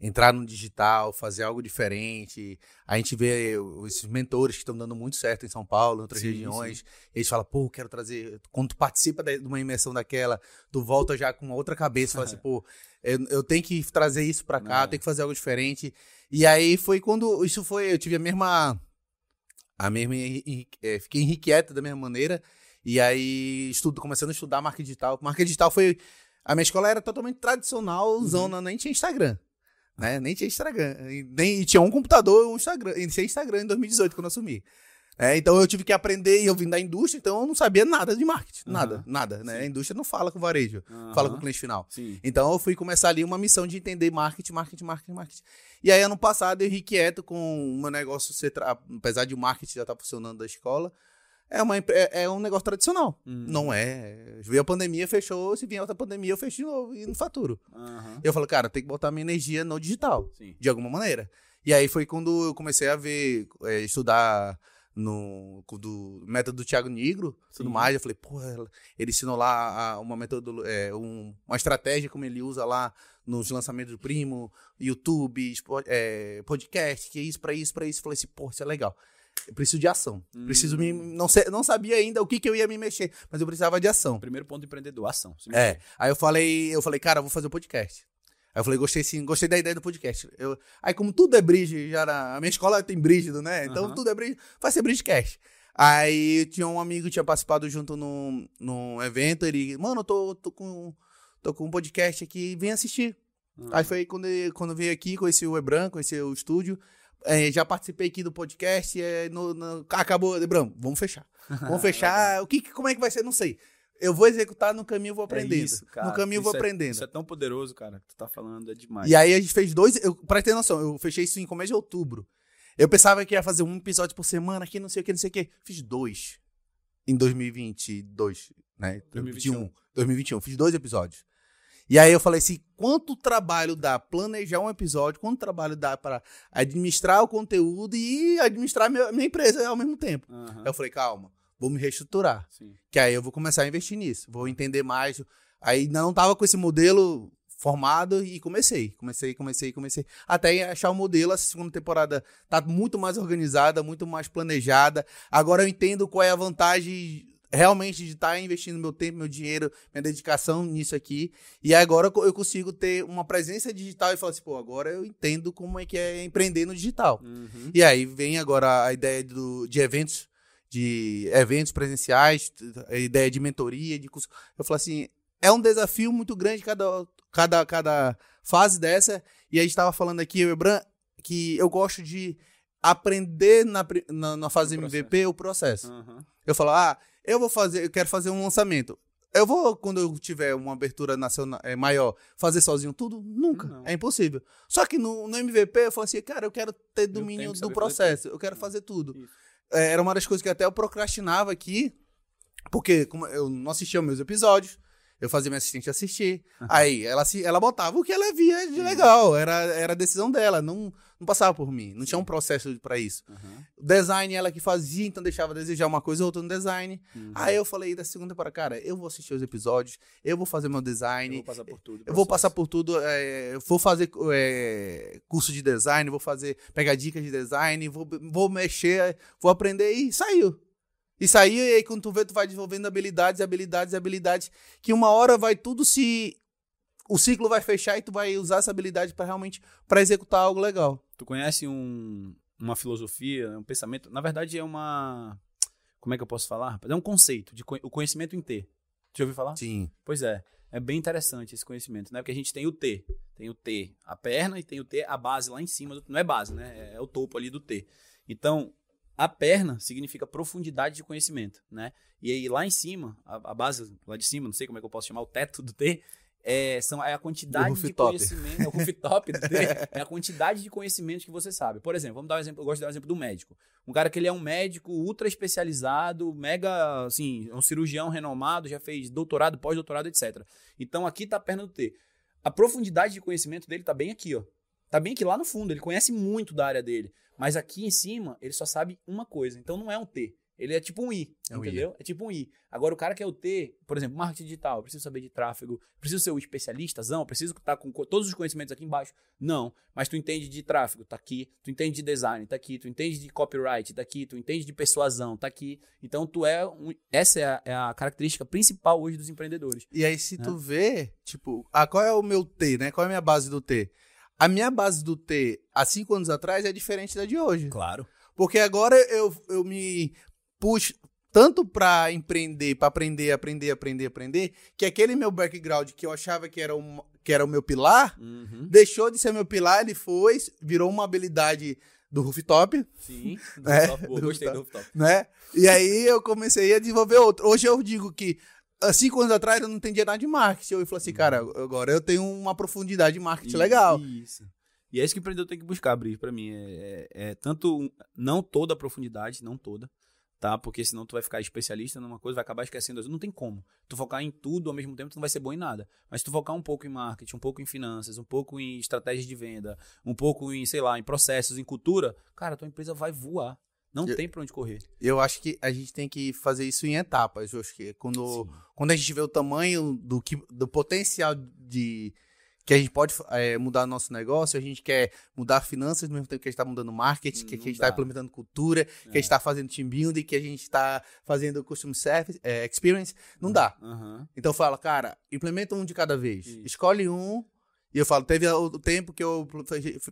entrar no digital, fazer algo diferente. A gente vê esses mentores que estão dando muito certo em São Paulo, em outras sim, regiões. Sim. eles falam, pô, quero trazer. Quando tu participa de uma imersão daquela, tu volta já com uma outra cabeça, fala assim, pô, eu, eu, tenho que trazer isso para cá, tenho que fazer algo diferente. E aí foi quando isso foi, eu tive a mesma a mesma é, fiquei irrequieto da mesma maneira e aí estudo começando a estudar marketing digital. Marketing digital foi a minha escola era totalmente tradicional, uhum. zona, nem tinha Instagram. Né? Nem tinha Instagram. Nem, tinha um computador um Instagram. Iniciei Instagram em 2018, quando eu assumi. É, então eu tive que aprender, e eu vim da indústria, então eu não sabia nada de marketing. Uhum. Nada, nada. Né? A indústria não fala com o varejo, uhum. fala com o cliente final. Sim. Então eu fui começar ali uma missão de entender marketing, marketing, marketing, marketing. E aí ano passado eu ri quieto com o meu negócio, apesar de o marketing já estar tá funcionando da escola, é, uma, é, é um negócio tradicional. Uhum. Não é. Veio a pandemia, fechou. Se vier outra pandemia, eu fecho de novo e não faturo. Eu falo, cara, tem que botar minha energia no digital, Sim. de alguma maneira. E aí foi quando eu comecei a ver, é, estudar no do método do Thiago Negro, tudo mais. Eu falei, pô, ele ensinou lá uma método, é, um, uma estratégia como ele usa lá nos lançamentos do Primo, YouTube, é, podcast, que é isso, para isso, para isso. Eu falei assim, pô, isso é legal. Eu preciso de ação. Hum. Preciso me. Hum. Não, sei, não sabia ainda o que, que eu ia me mexer, mas eu precisava de ação.
Primeiro ponto empreendedor, ação.
É. Aí eu falei, eu falei, cara, eu vou fazer o um podcast. Aí eu falei, gostei sim, gostei da ideia do podcast. Eu, aí, como tudo é bridge, já era, a minha escola tem brígido, né? Então uhum. tudo é bridge, vai ser bridgecast. Aí tinha um amigo que tinha participado junto num, num evento, ele, mano, eu tô, tô, com, tô com um podcast aqui, vem assistir. Uhum. Aí foi quando, quando veio aqui, conheci o Ebran, conheci o estúdio. É, já participei aqui do podcast, é, no, no, acabou, Ebran, vamos fechar. Vamos fechar. o que, como é que vai ser? Não sei. Eu vou executar no caminho vou é aprendendo. É isso, cara. No caminho vou
é,
aprendendo.
Isso é tão poderoso, cara, que tu tá falando, é demais.
E aí a gente fez dois. Eu, pra ter noção, eu fechei isso em começo de outubro. Eu pensava que ia fazer um episódio por semana aqui, não sei o que, não sei o que. Fiz dois. Em 2022, né? 2021. 2021. Fiz dois episódios. E aí eu falei assim: quanto trabalho dá planejar um episódio, quanto trabalho dá para administrar o conteúdo e administrar minha, minha empresa ao mesmo tempo? Uhum. Eu falei, calma vou me reestruturar. Sim. Que aí eu vou começar a investir nisso, vou entender mais. Aí não tava com esse modelo formado e comecei, comecei, comecei, comecei. Até achar o modelo, a segunda temporada tá muito mais organizada, muito mais planejada. Agora eu entendo qual é a vantagem realmente de estar tá investindo meu tempo, meu dinheiro, minha dedicação nisso aqui. E agora eu consigo ter uma presença digital e falar assim, pô, agora eu entendo como é que é empreender no digital. Uhum. E aí vem agora a ideia do, de eventos de eventos presenciais, a ideia de mentoria, de curso. Eu falo assim, é um desafio muito grande cada, cada, cada fase dessa. E a gente estava falando aqui, eu Ebran, que eu gosto de aprender na, na, na fase o MVP o processo. Uhum. Eu falo, ah, eu vou fazer, eu quero fazer um lançamento. Eu vou, quando eu tiver uma abertura nacional é, maior, fazer sozinho tudo? Nunca.
Não.
É impossível. Só que no, no MVP eu falei assim, cara, eu quero ter domínio do processo. Eu quero fazer tudo.
Isso.
É, era uma das coisas que até eu procrastinava aqui, porque eu não assistia meus episódios, eu fazia minha assistente assistir. Aí ela, ela botava o que ela via de legal. Era, era a decisão dela, não, não passava por mim. Não tinha um processo pra isso.
Aham.
Design ela que fazia, então deixava desejar uma coisa ou outra no design.
Uhum.
Aí eu falei da segunda para cara, eu vou assistir os episódios, eu vou fazer meu
Eu
design,
vou passar por tudo.
eu vou passar por tudo, é, eu vou fazer é, curso de design, vou fazer, pegar dicas de design, vou, vou mexer, vou aprender e saiu. E saiu, e aí quando tu vê, tu vai desenvolvendo habilidades, habilidades, habilidades, que uma hora vai tudo se... O ciclo vai fechar e tu vai usar essa habilidade para realmente, para executar algo legal.
Tu conhece um, uma filosofia, um pensamento? Na verdade, é uma. Como é que eu posso falar? É um conceito, de o conhecimento em T. Já ouviu falar?
Sim.
Pois é. É bem interessante esse conhecimento, né? Porque a gente tem o T. Tem o T, a perna, e tem o T, a base lá em cima. não é base, né? É o topo ali do T. Então, a perna significa profundidade de conhecimento, né? E aí lá em cima, a, a base lá de cima, não sei como é que eu posso chamar, o teto do T, é, são, é a quantidade de conhecimento. É o rooftop do T. É a quantidade de conhecimento que você sabe. Por exemplo, vamos dar um exemplo. Eu gosto de dar um exemplo do médico. Um cara que ele é um médico ultra especializado, mega, assim, um cirurgião renomado, já fez doutorado, pós-doutorado, etc. Então aqui tá a perna do T. A profundidade de conhecimento dele tá bem aqui, ó. Tá bem aqui lá no fundo, ele conhece muito da área dele. Mas aqui em cima, ele só sabe uma coisa. Então não é um T. Ele é tipo um I,
É um I.
entendeu? É tipo um I. Agora, o cara que é o T, por exemplo, marketing digital, eu preciso saber de tráfego, preciso ser o especialistazão, eu preciso estar com co- todos os conhecimentos aqui embaixo. Não, mas tu entende de tráfego, tá aqui. Tu entende de design, tá aqui. Tu entende de copyright, tá aqui. Tu entende de persuasão, tá aqui. Então, tu é um, essa é a, é a característica principal hoje dos empreendedores.
E aí, se
né?
tu vê, tipo, ah, qual é o meu T, né? Qual é a minha base do T? A minha base do T, há cinco anos atrás, é diferente da de hoje.
Claro.
Porque agora eu, eu me puxo tanto pra empreender, pra aprender, aprender, aprender, aprender, que aquele meu background que eu achava que era, um, que era o meu pilar,
Uhum.
deixou de ser meu pilar, ele foi, virou uma habilidade do rooftop,
Sim.
É,
Rooftop, boa,
do
gostei do
rooftop.
rooftop.
né? E aí eu comecei a desenvolver outro. Hoje eu digo que há cinco anos atrás eu não entendia nada de marketing. Eu falei assim, cara, agora eu tenho uma profundidade de marketing legal.
Isso. E é isso que o empreendedor tem que buscar, Bri, pra mim. É, é- é tanto, não toda a profundidade, não toda, tá? Porque senão tu vai ficar especialista numa coisa, vai acabar esquecendo. Não tem como. Tu focar em tudo ao mesmo tempo, tu não vai ser bom em nada. Mas tu focar um pouco em marketing, um pouco em finanças, um pouco em estratégias de venda, um pouco em, sei lá, em processos, em cultura, cara, tua empresa vai voar. Não
Eu-
tem pra onde correr.
Eu acho que a gente tem que fazer isso em etapas. Eu acho que quando, quando a gente vê o tamanho do, que, do potencial de que a gente pode é, mudar nosso negócio, a gente quer mudar finanças no mesmo tempo que a gente está mudando marketing, que a
Não
gente está implementando cultura, que a gente está fazendo team building, que a gente está fazendo customer service, é, experience, não dá.
Aham.
Então fala, cara, implementa um de cada vez.
Isso.
Escolhe um. E eu falo, teve o tempo que eu.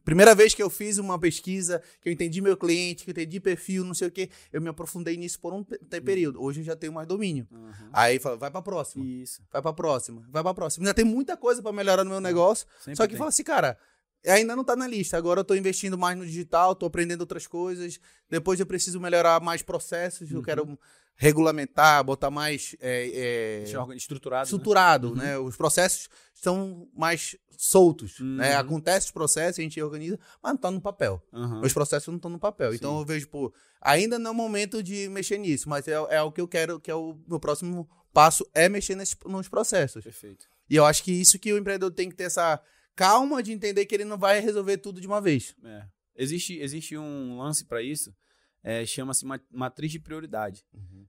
Primeira vez que eu fiz uma pesquisa, que eu entendi meu cliente, que eu entendi perfil, não sei o quê, eu me aprofundei nisso por um te- período. Hoje eu já tenho mais domínio.
aham.
Aí fala, vai pra próxima.
Isso.
Vai pra próxima. Vai pra próxima. Ainda tem muita coisa pra melhorar no meu negócio.
Sempre
Só que
tem.
fala assim, cara, ainda não tá na lista. Agora eu tô investindo mais no digital, tô aprendendo outras coisas. Depois eu preciso melhorar mais processos. Eu
Uhum.
quero regulamentar, botar mais. é, é,
organ- estruturado. né?
estruturado,
Uhum.
né? Os processos estão mais soltos, né?
Uhum.
Acontece os processos, a gente organiza, mas não tá no papel.
Aham.
Os processos não estão no papel. Então
Sim.
eu vejo, pô, ainda não é o momento de mexer nisso, mas é, é o que eu quero, que é o meu próximo passo, é mexer nesse, nos processos.
Perfeito.
E eu acho que isso que o empreendedor tem que ter essa calma de entender que ele não vai resolver tudo de uma vez.
É. Existe, existe um lance para isso, é, chama-se ma- matriz de prioridade.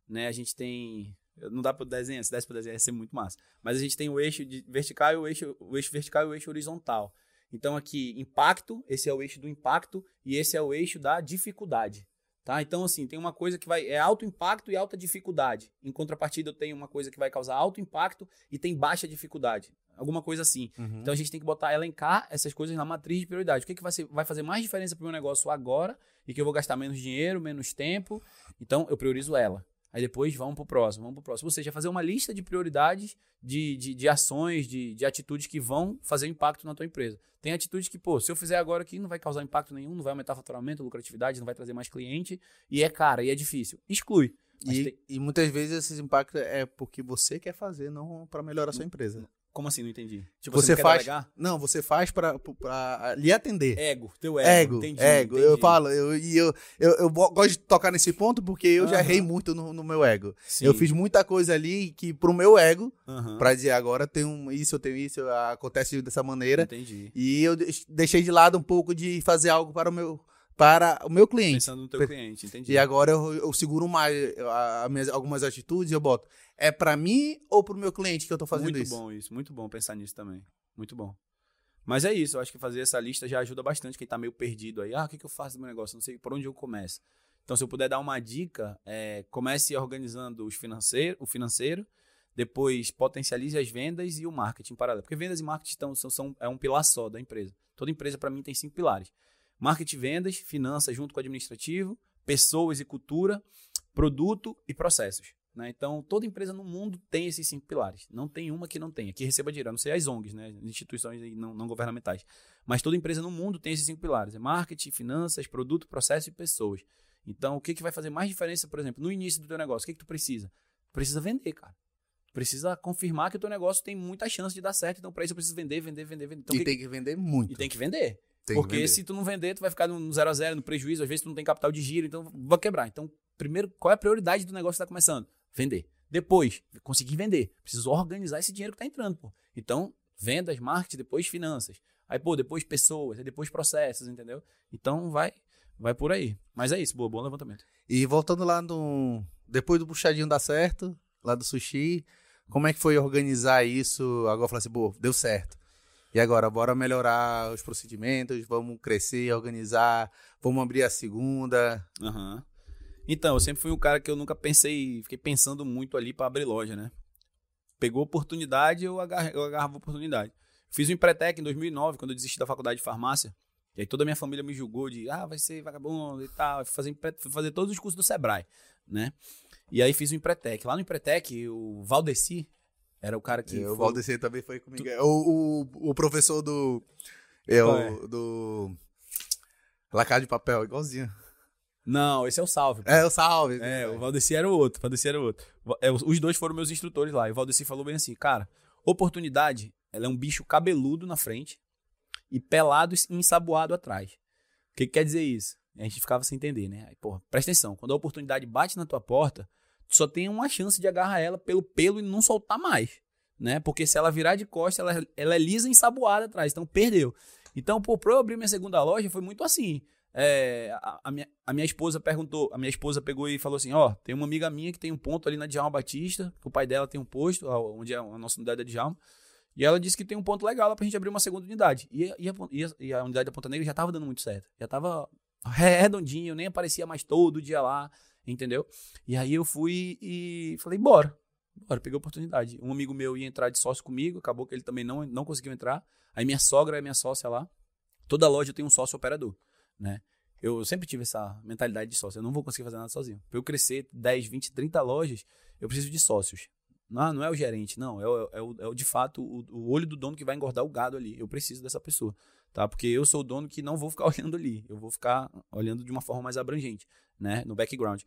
Né? A gente tem. Não dá para desenhar, se desse para desenhar ia ser muito massa. Mas a gente tem o eixo vertical e o eixo, o eixo vertical e o eixo horizontal. Então aqui, impacto, esse é o eixo do impacto e esse é o eixo da dificuldade. Tá? Então, assim, tem uma coisa que vai. É alto impacto e alta dificuldade. Em contrapartida, eu tenho uma coisa que vai causar alto impacto e tem baixa dificuldade. Alguma coisa assim. Então a gente tem que botar, elencar essas coisas na matriz de prioridade. O que, que vai, ser- vai fazer mais diferença para o meu negócio agora e que eu vou gastar menos dinheiro, menos tempo. Então eu priorizo ela. Aí depois vamos pro próximo, vamos pro próximo. Ou seja, fazer uma lista de prioridades, de, de, de ações, de, de atitudes que vão fazer impacto na tua empresa. Tem atitudes que, pô, se eu fizer agora aqui, não vai causar impacto nenhum, não vai aumentar faturamento, lucratividade, não vai trazer mais cliente, e é cara, e é difícil. Exclui.
E,
tem-
e muitas vezes esses impactos é porque você quer fazer, não para melhorar a sua empresa.
Como assim? Não entendi. Tipo,
Você
não quer
faz-? Não, você faz para lhe atender.
Ego, teu ego.
Ego,
entendi,
ego.
entendi.
Eu falo, eu, e eu, eu, eu gosto de tocar nesse ponto porque eu já
Aham.
errei muito no, no meu ego.
Sim.
Eu fiz muita coisa ali que pro meu ego,
Aham.
pra dizer agora tem um, isso, eu tenho isso, acontece dessa maneira.
Entendi.
E eu deix- deixei de lado um pouco de fazer algo para o meu, para o meu cliente.
Pensando no teu cliente, entendi.
E agora eu, eu seguro mais minhas- algumas atitudes e eu boto. É pra mim ou pro meu cliente que eu tô fazendo
muito
isso?
bom isso, muito bom pensar nisso também. Muito bom. Mas é isso, eu acho que fazer essa lista já ajuda bastante quem tá meio perdido aí. Ah, o que, que eu faço do meu negócio? Não sei por onde eu começo. Então, se eu puder dar uma dica, é, comece organizando os financeiro, o financeiro, depois potencialize as vendas e o marketing paralelo. Porque vendas e marketing estão, são, são- é um pilar só da empresa. Toda empresa, para mim, tem cinco pilares: marketing e vendas, finanças junto com administrativo, pessoas e cultura, produto e processos. né? Então, toda empresa no mundo tem esses cinco pilares. Não tem uma que não tenha, que receba dinheiro. A não sei as ONGs, né? instituições não, não governamentais. Mas toda empresa no mundo tem esses cinco pilares: é marketing, finanças, produto, processo e pessoas. Então, o que, que vai fazer mais diferença, por exemplo, no início do teu negócio? O que, que tu precisa? Precisa vender, cara. Precisa confirmar que o teu negócio tem muita chance de dar certo. Então, para isso, eu preciso vender, vender, vender, vender. Então,
e
que-
tem que vender muito.
e tem que vender. Porque se tu não vender, tu vai ficar no zero a zero, no prejuízo, às vezes tu não tem capital de giro, então vai quebrar. Então, primeiro, qual é a prioridade do negócio que tá começando? Vender. Depois, conseguir vender. Preciso organizar esse dinheiro que tá entrando, pô. Então, vendas, marketing, depois finanças. Aí, pô, depois pessoas, aí depois processos, entendeu? Então, vai vai por aí. Mas é isso, boa, bom levantamento.
E voltando lá no. Depois do puxadinho dar certo, lá do sushi, como é que foi organizar isso? Agora falar assim, pô, deu certo. E agora, bora melhorar os procedimentos, vamos crescer, organizar, vamos abrir a segunda.
Aham. Então, eu sempre fui um cara que eu nunca pensei, fiquei pensando muito ali pra abrir loja, né? Pegou oportunidade, eu, agar, eu agarrava a oportunidade. Fiz o Empretec em 2009, quando eu desisti da faculdade de farmácia. E aí toda a minha família me julgou de, ah, vai ser vagabundo e tal. Fui fazer, fui fazer todos os cursos do Sebrae, né? E aí fiz o Empretec. Lá no Empretec, o Valdeci era o cara que...
É, o
foi-
Valdecir também foi comigo. É, O, o, o professor do. É,
Qual
o,
é?
do. Lacar de papel, igualzinho.
Não, esse é o Salve. pô.
É, o salve.
É, o Valdeci era o outro. O Valdeci era o outro. É, os- dois foram meus instrutores lá. E o Valdeci falou bem assim, cara, oportunidade, ela é um bicho cabeludo na frente e pelado e ensaboado atrás. O que, que quer dizer isso? A gente ficava sem entender, né? Aí, porra, presta atenção. Quando a oportunidade bate na tua porta, tu só tem uma chance de agarrar ela pelo pelo e não soltar mais, né? Porque se ela virar de costas, ela, ela é lisa e ensaboada atrás. Então, perdeu. Então, pô, pra eu abrir minha segunda loja, foi muito assim. É, a, a minha, a minha esposa perguntou, a minha esposa pegou e falou assim: Ó, tem uma amiga minha que tem um ponto ali na Djalma Batista, que o pai dela tem um posto, onde é a nossa unidade é Djalma. E ela disse que tem um ponto legal pra gente abrir uma segunda unidade. E, e, a, e a- e a unidade da Ponta Negra já tava dando muito certo. Já tava redondinho, nem aparecia mais todo dia lá, entendeu? E aí eu fui e falei, bora. Bora, peguei a oportunidade. Um amigo meu ia entrar de sócio comigo, acabou que ele também não, não conseguiu entrar. Aí minha sogra é minha sócia lá. Toda loja tem um sócio operador, né? Eu sempre tive essa mentalidade de sócio. Eu não vou conseguir fazer nada sozinho. Para eu crescer 10, 20, 30 lojas, eu preciso de sócios. Não, não é o gerente, não. É, é, o, é o, de fato o, o olho do dono que vai engordar o gado ali. Eu preciso dessa pessoa, tá? Porque eu sou o dono que não vou ficar olhando ali. Eu vou ficar olhando de uma forma mais abrangente, né? No background.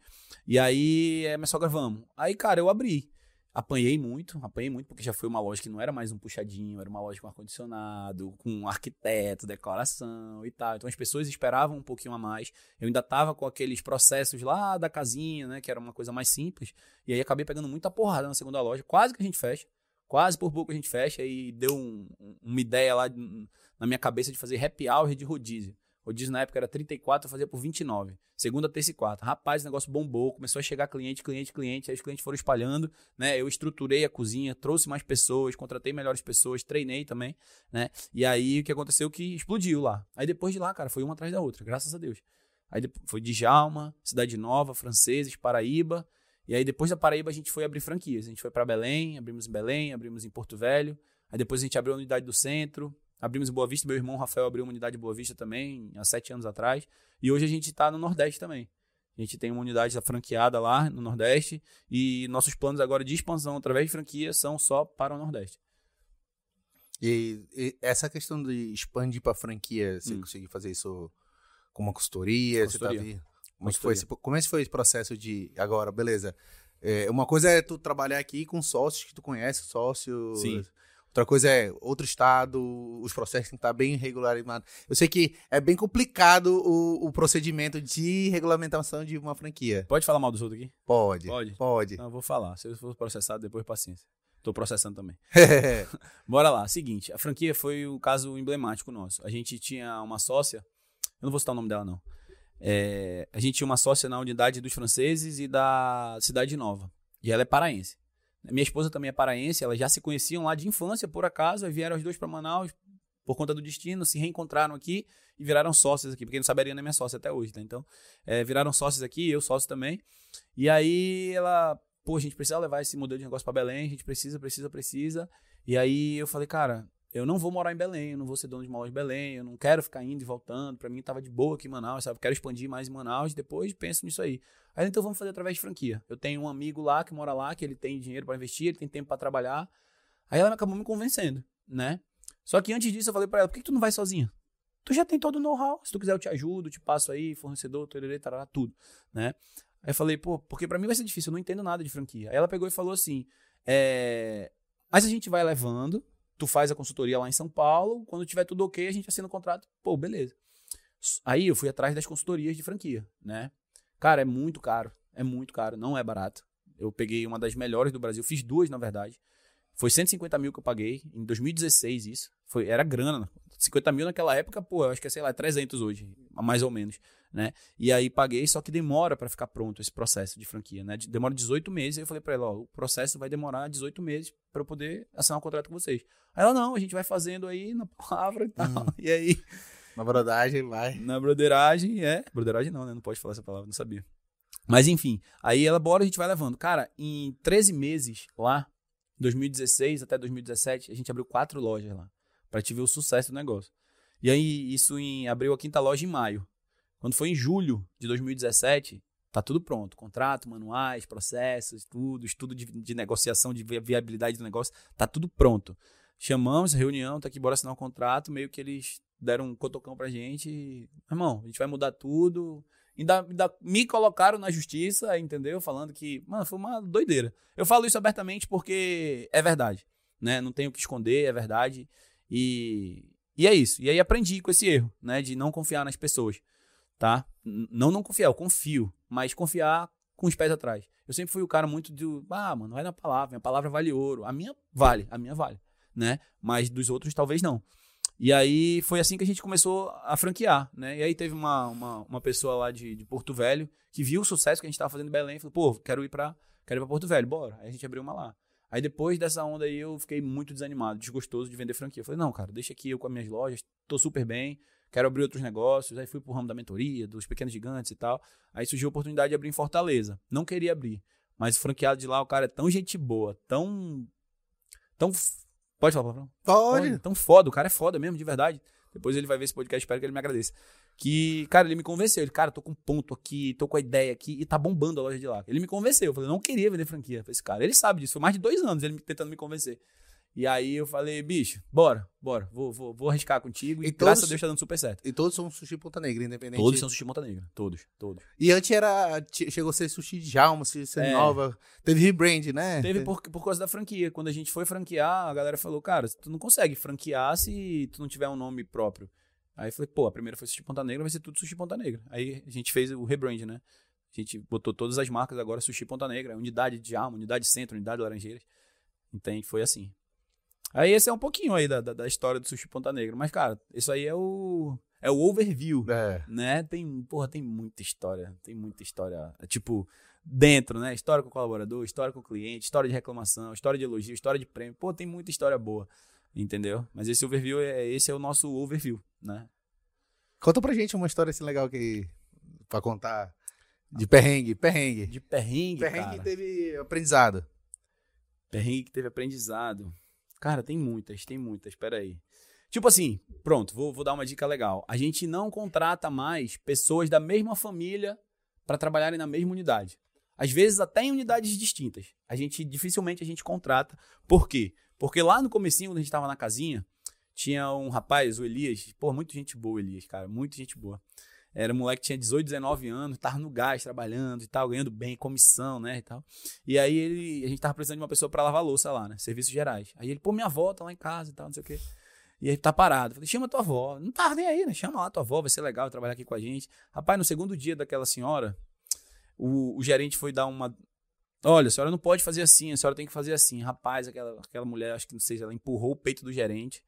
E aí, é, minha sogra, vamos. Aí, cara, eu abri. Apanhei muito, apanhei muito, porque já foi uma loja que não era mais um puxadinho, era uma loja com ar-condicionado, com um arquiteto, decoração e tal. Então as pessoas esperavam um pouquinho a mais. Eu ainda tava com aqueles processos lá da casinha, né? Que era uma coisa mais simples. E aí acabei pegando muita porrada na segunda loja. Quase que a gente fecha. Quase por pouco a gente fecha. E deu um- um- uma ideia lá de- na minha cabeça de fazer happy hour de rodízio. Rodízio na época era 34, eu fazia por 29. Segunda, terça e quarta. Rapaz, o negócio bombou, começou a chegar cliente, cliente, cliente, aí os clientes foram espalhando, né? Eu estruturei a cozinha, trouxe mais pessoas, contratei melhores pessoas, treinei também, né? E aí o que aconteceu que explodiu lá. Aí depois de lá, cara, foi uma atrás da outra, graças a Deus. Aí foi Djalma, Cidade Nova, Franceses, Paraíba. E aí depois da Paraíba a gente foi abrir franquias. A gente foi para Belém, abrimos em Belém, abrimos em Porto Velho. Aí depois a gente abriu a unidade do centro, abrimos em Boa Vista. Meu irmão Rafael abriu uma unidade em Boa Vista também, há sete anos atrás. E hoje a gente está no Nordeste também. A gente tem uma unidade franqueada lá no Nordeste. E nossos planos agora de expansão através de franquia são só para o Nordeste.
E, e essa questão de expandir pra franquia, você
Hum.
conseguir fazer isso com uma consultoria, você tá
Consultoria.
Como, é que foi esse, como é que foi esse processo de. Agora, beleza. É, uma coisa é tu trabalhar aqui com sócios que tu conhece, sócios.
Sim.
Outra coisa é outro estado, os processos têm que estar bem regularizados. Eu sei que é bem complicado o, o procedimento de regulamentação de uma franquia.
Pode falar mal dos outros aqui?
Pode.
Pode?
Pode.
Não, eu vou falar. Se eu for processado, depois paciência. Tô processando também. Bora lá. Seguinte, a franquia foi o caso emblemático nosso. A gente tinha uma sócia, eu não vou citar o nome dela, não. É, a gente tinha uma sócia na unidade dos franceses e da Cidade Nova. E ela é paraense. Minha esposa também é paraense, elas já se conheciam lá de infância, por acaso, aí vieram as duas para Manaus por conta do destino, se reencontraram aqui e viraram sócios aqui, porque não saberia nem minha sócia até hoje, tá? Então, é, viraram sócios aqui, eu sócio também. E aí ela, pô, a gente precisa levar esse modelo de negócio para Belém, a gente precisa, precisa, precisa. E aí eu falei, cara, eu não vou morar em Belém, eu não vou ser dono de uma loja em Belém, eu não quero ficar indo e voltando. Para mim tava de boa aqui em Manaus, sabe? Quero expandir mais em Manaus, depois penso nisso aí. Aí então vamos fazer através de franquia. Eu tenho um amigo lá que mora lá, que ele tem dinheiro para investir, ele tem tempo para trabalhar. Aí ela acabou me convencendo, né? Só que antes disso eu falei para ela, por que, que tu não vai sozinha? Tu já tem todo o know-how. Se tu quiser eu te ajudo, te passo aí, fornecedor, tererê, tarará, tudo, né? Aí eu falei, pô, porque para mim vai ser difícil, eu não entendo nada de franquia. Aí ela pegou e falou assim, é... mas a gente vai levando, tu faz a consultoria lá em São Paulo, quando tiver tudo ok, a gente assina o contrato, pô, beleza. Aí eu fui atrás das consultorias de franquia, né? Cara, é muito caro, é muito caro, não é barato. Eu peguei uma das melhores do Brasil, fiz duas, na verdade. Foi 150 mil que eu paguei, em 2016 isso. Foi, era grana. 50 mil naquela época, pô, eu acho que é, sei lá, 300 hoje, mais ou menos, né? E aí paguei, só que demora para ficar pronto esse processo de franquia, né? Demora 18 meses. Aí eu falei para ela, ó, o processo vai demorar 18 meses para eu poder assinar um contrato com vocês. Aí ela, não, a gente vai fazendo aí na palavra e tal. Hum. E aí...
Na brodagem, vai.
Na broderagem, é. Broderagem não, né? Não pode falar essa palavra, não sabia. Mas enfim, aí ela, bora, a gente vai levando. Cara, em 13 meses lá, 2016 até 2017, a gente abriu quatro lojas lá, para te ver o sucesso do negócio. E aí, isso em, abriu a quinta loja em maio. Quando foi em julho de 2017, tá tudo pronto. Contrato, manuais, processos, tudo, estudo de, de negociação, de viabilidade do negócio, tá tudo pronto. Chamamos, reunião, tá aqui, bora assinar um contrato, meio que eles deram um cotocão pra gente. Irmão, a gente vai mudar tudo. Ainda, ainda me colocaram na justiça, entendeu? Falando que, mano, foi uma doideira. Eu falo isso abertamente porque é verdade, né? Não tenho o que esconder, é verdade. E, e é isso. E aí aprendi com esse erro, né? De não confiar nas pessoas, tá? Não não confiar, eu confio, mas confiar com os pés atrás. Eu sempre fui o cara muito de, ah, mano, vai na palavra, minha palavra vale ouro. A minha vale, a minha vale, né? Mas dos outros talvez não. E aí foi assim que a gente começou a franquear, né? E aí teve uma, uma, uma pessoa lá de, de, Porto Velho que viu o sucesso que a gente estava fazendo em Belém e falou, pô, quero ir para quero ir pra Porto Velho, bora. Aí a gente abriu uma lá. Aí depois dessa onda aí eu fiquei muito desanimado, desgostoso de vender franquia. Eu falei, não, cara, deixa aqui eu com as minhas lojas, tô super bem, quero abrir outros negócios. Aí fui pro ramo da mentoria, dos pequenos gigantes e tal. Aí surgiu a oportunidade de abrir em Fortaleza. Não queria abrir, mas o franqueado de lá, o cara é tão gente boa, tão tão Pode falar, Pode.
Pode.
Tão foda, o cara é foda mesmo, de verdade. Depois ele vai ver esse podcast, espero que ele me agradeça. Que, cara, ele me convenceu. Ele, cara, tô com um ponto aqui, tô com a ideia aqui e tá bombando a loja de lá. Ele me convenceu. Eu falei, não queria vender franquia pra esse cara. Ele sabe disso. Foi mais de dois anos ele tentando me convencer. E aí eu falei, bicho, bora, bora, vou, vou, vou arriscar contigo. E, e graças a Deus tá dando super certo.
E todos são sushi Ponta Negra, independente.
Todos são sushi Ponta Negra, todos, todos.
E antes era, chegou a ser sushi de Jalma, sushi é. nova. Teve rebrand, né?
Teve por, por causa da franquia. Quando a gente foi franquear, a galera falou, cara, tu não consegue franquear se tu não tiver um nome próprio. Aí eu falei, pô, a primeira foi Sushi Ponta Negra, vai ser tudo Sushi Ponta Negra. Aí a gente fez o rebrand, né? A gente botou todas as marcas agora Sushi Ponta Negra, unidade de alma, unidade centro, unidade laranjeiras. Entende? Foi assim. Aí esse é um pouquinho aí da, da, da, história do Sushi Ponta Negra. Mas, cara, isso aí é o. É o overview. É. Né? Tem, porra, tem muita história. Tem muita história. Tipo, dentro, né? História com o colaborador, história com o cliente, história de reclamação, história de elogio, história de prêmio. Pô, tem muita história boa. Entendeu? Mas esse overview é esse é o nosso overview, né?
Conta pra gente uma história assim legal que. pra contar. De perrengue, perrengue.
De perrengue.
Perrengue
cara.
teve aprendizado.
Perrengue que teve aprendizado. Cara, tem muitas, tem muitas, peraí. Tipo assim, pronto, vou, vou dar uma dica legal. A gente não contrata mais pessoas da mesma família para trabalharem na mesma unidade. Às vezes até em unidades distintas. A gente dificilmente a gente contrata. Por quê? Porque lá no comecinho, quando a gente estava na casinha, tinha um rapaz, o Elias, pô, muita gente boa, Elias, cara, muita gente boa. Era um moleque que tinha 18, 19 anos, tava no gás trabalhando e tal, ganhando bem, comissão, né, e tal. E aí ele, a gente tava precisando de uma pessoa para lavar louça lá, né, serviços gerais. Aí ele, pô, minha avó tá lá em casa e tal, não sei o quê. E aí tá parado. Falei, chama tua avó. Não tava nem aí, né? Chama lá tua avó, vai ser legal trabalhar aqui com a gente. Rapaz, no segundo dia daquela senhora, o, o gerente foi dar uma. Olha, a senhora não pode fazer assim, a senhora tem que fazer assim. Rapaz, aquela, aquela mulher, acho que não sei, ela empurrou o peito do gerente.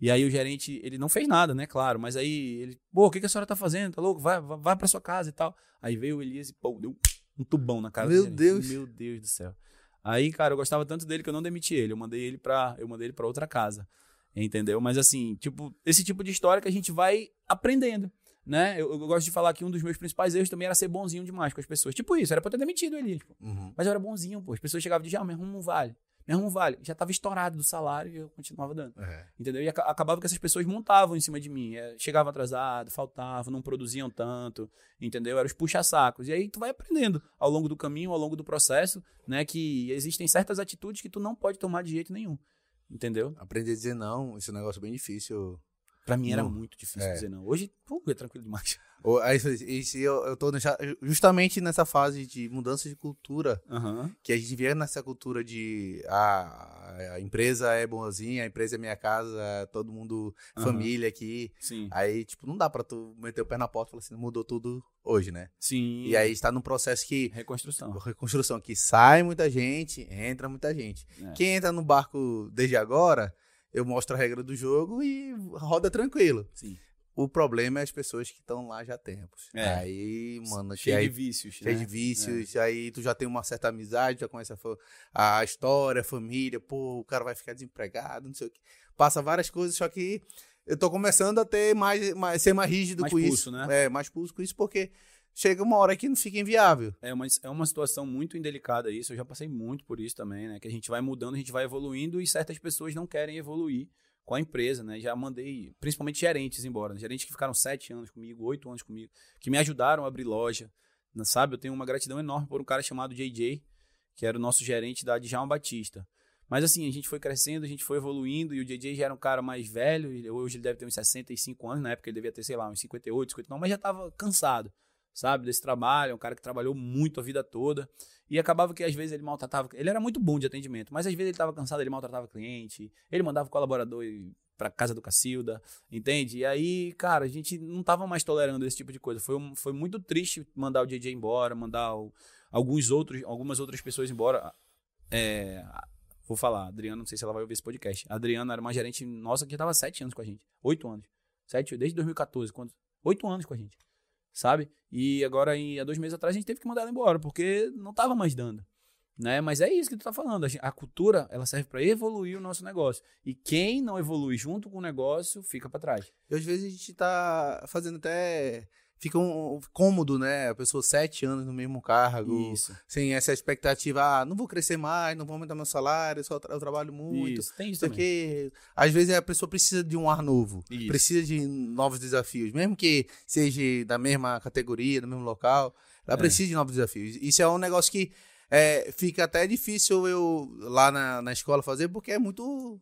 E aí o gerente, ele não fez nada, né? Claro, mas aí ele, pô, o que, que a senhora tá fazendo? Tá louco? Vai, vai, pra sua casa e tal. Aí veio o Elias e, pô, deu um tubão na cara
Meu. Deus.
Meu Deus do céu. Aí, cara, eu gostava tanto dele que eu não demiti ele. Eu mandei ele pra, eu mandei ele pra outra casa. Entendeu? Mas assim, tipo, esse tipo de história que a gente vai aprendendo. Né? Eu, eu gosto de falar que um dos meus principais erros também era ser bonzinho demais com as pessoas. Tipo isso, era pra eu ter demitido ele. Tipo.
Uhum.
Mas eu era bonzinho, pô. As pessoas chegavam e diziam, ah, me arruma um vale. Me arruma um vale. Já tava estourado do salário e eu continuava dando.
É.
Entendeu? E aca- acabava que essas pessoas montavam em cima de mim. É, chegavam atrasado, faltavam, não produziam tanto. Entendeu? Eram os puxa-sacos. E aí tu vai aprendendo ao longo do caminho, ao longo do processo, né? Que existem certas atitudes que tu não pode tomar de jeito nenhum. Entendeu?
Aprender a dizer não, esse é um negócio bem difícil.
Pra mim era
Não.
muito difícil
É.
dizer não. Hoje, pô, é tranquilo demais.
Aí, esse, eu, eu tô justamente nessa fase de mudança de cultura,
Aham.
que a gente vê nessa cultura de ah, a empresa é boazinha, a empresa é minha casa, todo mundo,
Aham.
família aqui.
Sim.
Aí, tipo, não dá pra tu meter o pé na porta e falar assim, mudou tudo hoje, né?
Sim.
E aí está num processo que
Reconstrução.
reconstrução que sai muita gente, entra muita gente.
É.
Quem entra no barco desde agora, eu mostro a regra do jogo e roda tranquilo.
Sim.
O problema é as pessoas que estão lá já há tempos.
É.
Aí, mano,
Cheio
aí,
de vícios.
cheio
né?
de vícios, aí tu já tem uma certa amizade, já conhece a, a história, a família, pô, o cara vai ficar desempregado, não sei o que. Passa várias coisas, só que eu tô começando a ter mais, mais ser mais rígido
Mais
com
pulso,
isso.
né?
É, mais pulso com isso, porque chega uma hora que não fica inviável.
É uma, é uma situação muito indelicada isso. Eu já passei muito por isso também, né? Que a gente vai mudando, a gente vai evoluindo e certas pessoas não querem evoluir com a empresa, né? Já mandei, principalmente gerentes embora. né? Gerentes que ficaram sete anos comigo, oito anos comigo, que me ajudaram a abrir loja. né? Sabe? Eu tenho uma gratidão enorme por um cara chamado JJ, que era o nosso gerente da Djalma Batista. Mas assim, a gente foi crescendo, a gente foi evoluindo, e o JJ já era um cara mais velho, hoje ele deve ter uns 65 anos, na época ele devia ter, sei lá, uns 58, 59, mas já estava cansado, sabe, desse trabalho, é um cara que trabalhou muito a vida toda, e acabava que às vezes ele maltratava, ele era muito bom de atendimento, mas às vezes ele estava cansado, ele maltratava cliente, ele mandava o colaborador pra casa do Cacilda, entende? E aí, cara, a gente não tava mais tolerando esse tipo de coisa, foi, um- foi muito triste mandar o JJ embora, mandar o- alguns outros, algumas outras pessoas embora, é, Vou falar, a Adriana, não sei se ela vai ouvir esse podcast. A Adriana era uma gerente nossa que já tava sete anos com a gente. Oito anos. Sete, desde 2014. Quando, oito anos com a gente. Sabe? E agora, em, há dois meses atrás, a gente teve que mandar ela embora, porque não tava mais dando. Né? Mas é isso que tu tá falando. A, gen- a cultura, ela serve para evoluir o nosso negócio. E quem não evolui junto com o negócio, fica para trás.
E às vezes a gente tá fazendo até. Fica um, cômodo, né? A pessoa sete anos no mesmo cargo,
Isso.
sem essa expectativa, ah, não vou crescer mais, não vou aumentar meu salário, só tra- eu trabalho muito.
Isso. Tem
isso
também.
aqui, às vezes a pessoa precisa de um ar novo,
Isso.
precisa de novos desafios, mesmo que seja da mesma categoria, do mesmo local, ela
É.
precisa de novos desafios. Isso é um negócio que é, fica até difícil eu lá na, na escola fazer, porque é muito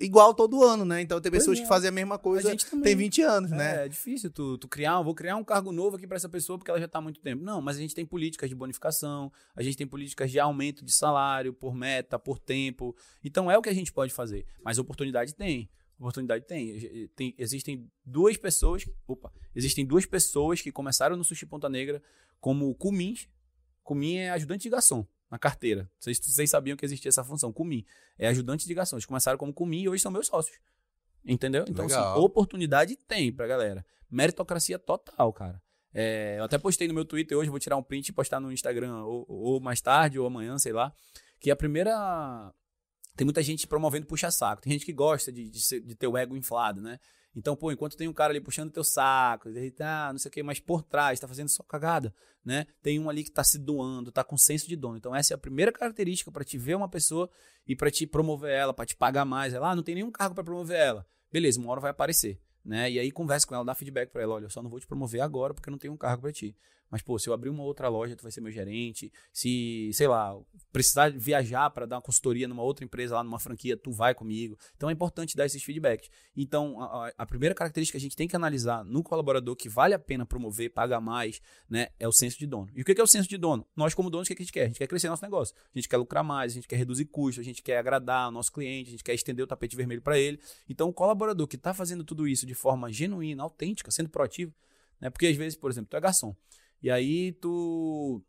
igual todo ano, né? Então tem pessoas
é.
que fazem a mesma
A
coisa,
gente também.
tem 20 anos, né?
É, é difícil tu, tu criar, vou criar um cargo novo aqui para essa pessoa porque ela já tá há muito tempo. Não, mas a gente tem políticas de bonificação, a gente tem políticas de aumento de salário por meta, por tempo. Então é o que a gente pode fazer. Mas oportunidade tem. Oportunidade tem. tem existem duas pessoas, opa, existem duas pessoas que começaram no Sushi Ponta Negra como cumins. Cumim é ajudante de garçom na carteira. Vocês, vocês sabiam que existia essa função. Cumim é ajudante de garçom. Eles começaram como cumim e hoje são meus sócios. Entendeu? Então, assim, oportunidade tem pra galera. Meritocracia total, cara. É, eu até postei no meu Twitter hoje, vou tirar um print e postar no Instagram, ou, ou mais tarde, ou amanhã, sei lá. Que a primeira. Tem muita gente promovendo puxa-saco. Tem gente que gosta de, de, ser- de ter o ego inflado, né? Então, pô, enquanto tem um cara ali puxando teu saco, ele tá, não sei o que, mas por trás, tá fazendo só cagada, né? Tem um ali que tá se doando, tá com senso de dono. Então, essa é a primeira característica pra te ver uma pessoa e pra te promover ela, pra te pagar mais. Ela, ah, não tem nenhum cargo pra promover ela. Beleza, uma hora vai aparecer, né? E aí conversa com ela, dá feedback pra ela, olha, eu só não vou te promover agora porque eu não tenho um cargo pra ti. Mas, pô, se eu abrir uma outra loja, tu vai ser meu gerente. Se, sei lá, precisar viajar para dar uma consultoria numa outra empresa lá, numa franquia, tu vai comigo. Então é importante dar esses feedbacks. Então, a, a primeira característica que a gente tem que analisar no colaborador que vale a pena promover, pagar mais, né, é o senso de dono. E o que é o senso de dono? Nós, como donos, o que a gente quer? A gente quer crescer nosso negócio. A gente quer lucrar mais, a gente quer reduzir custos, a gente quer agradar o nosso cliente, a gente quer estender o tapete vermelho para ele. Então, o colaborador que está fazendo tudo isso de forma genuína, autêntica, sendo proativo, né? Porque às vezes, por exemplo, tu é garçom. E aí tu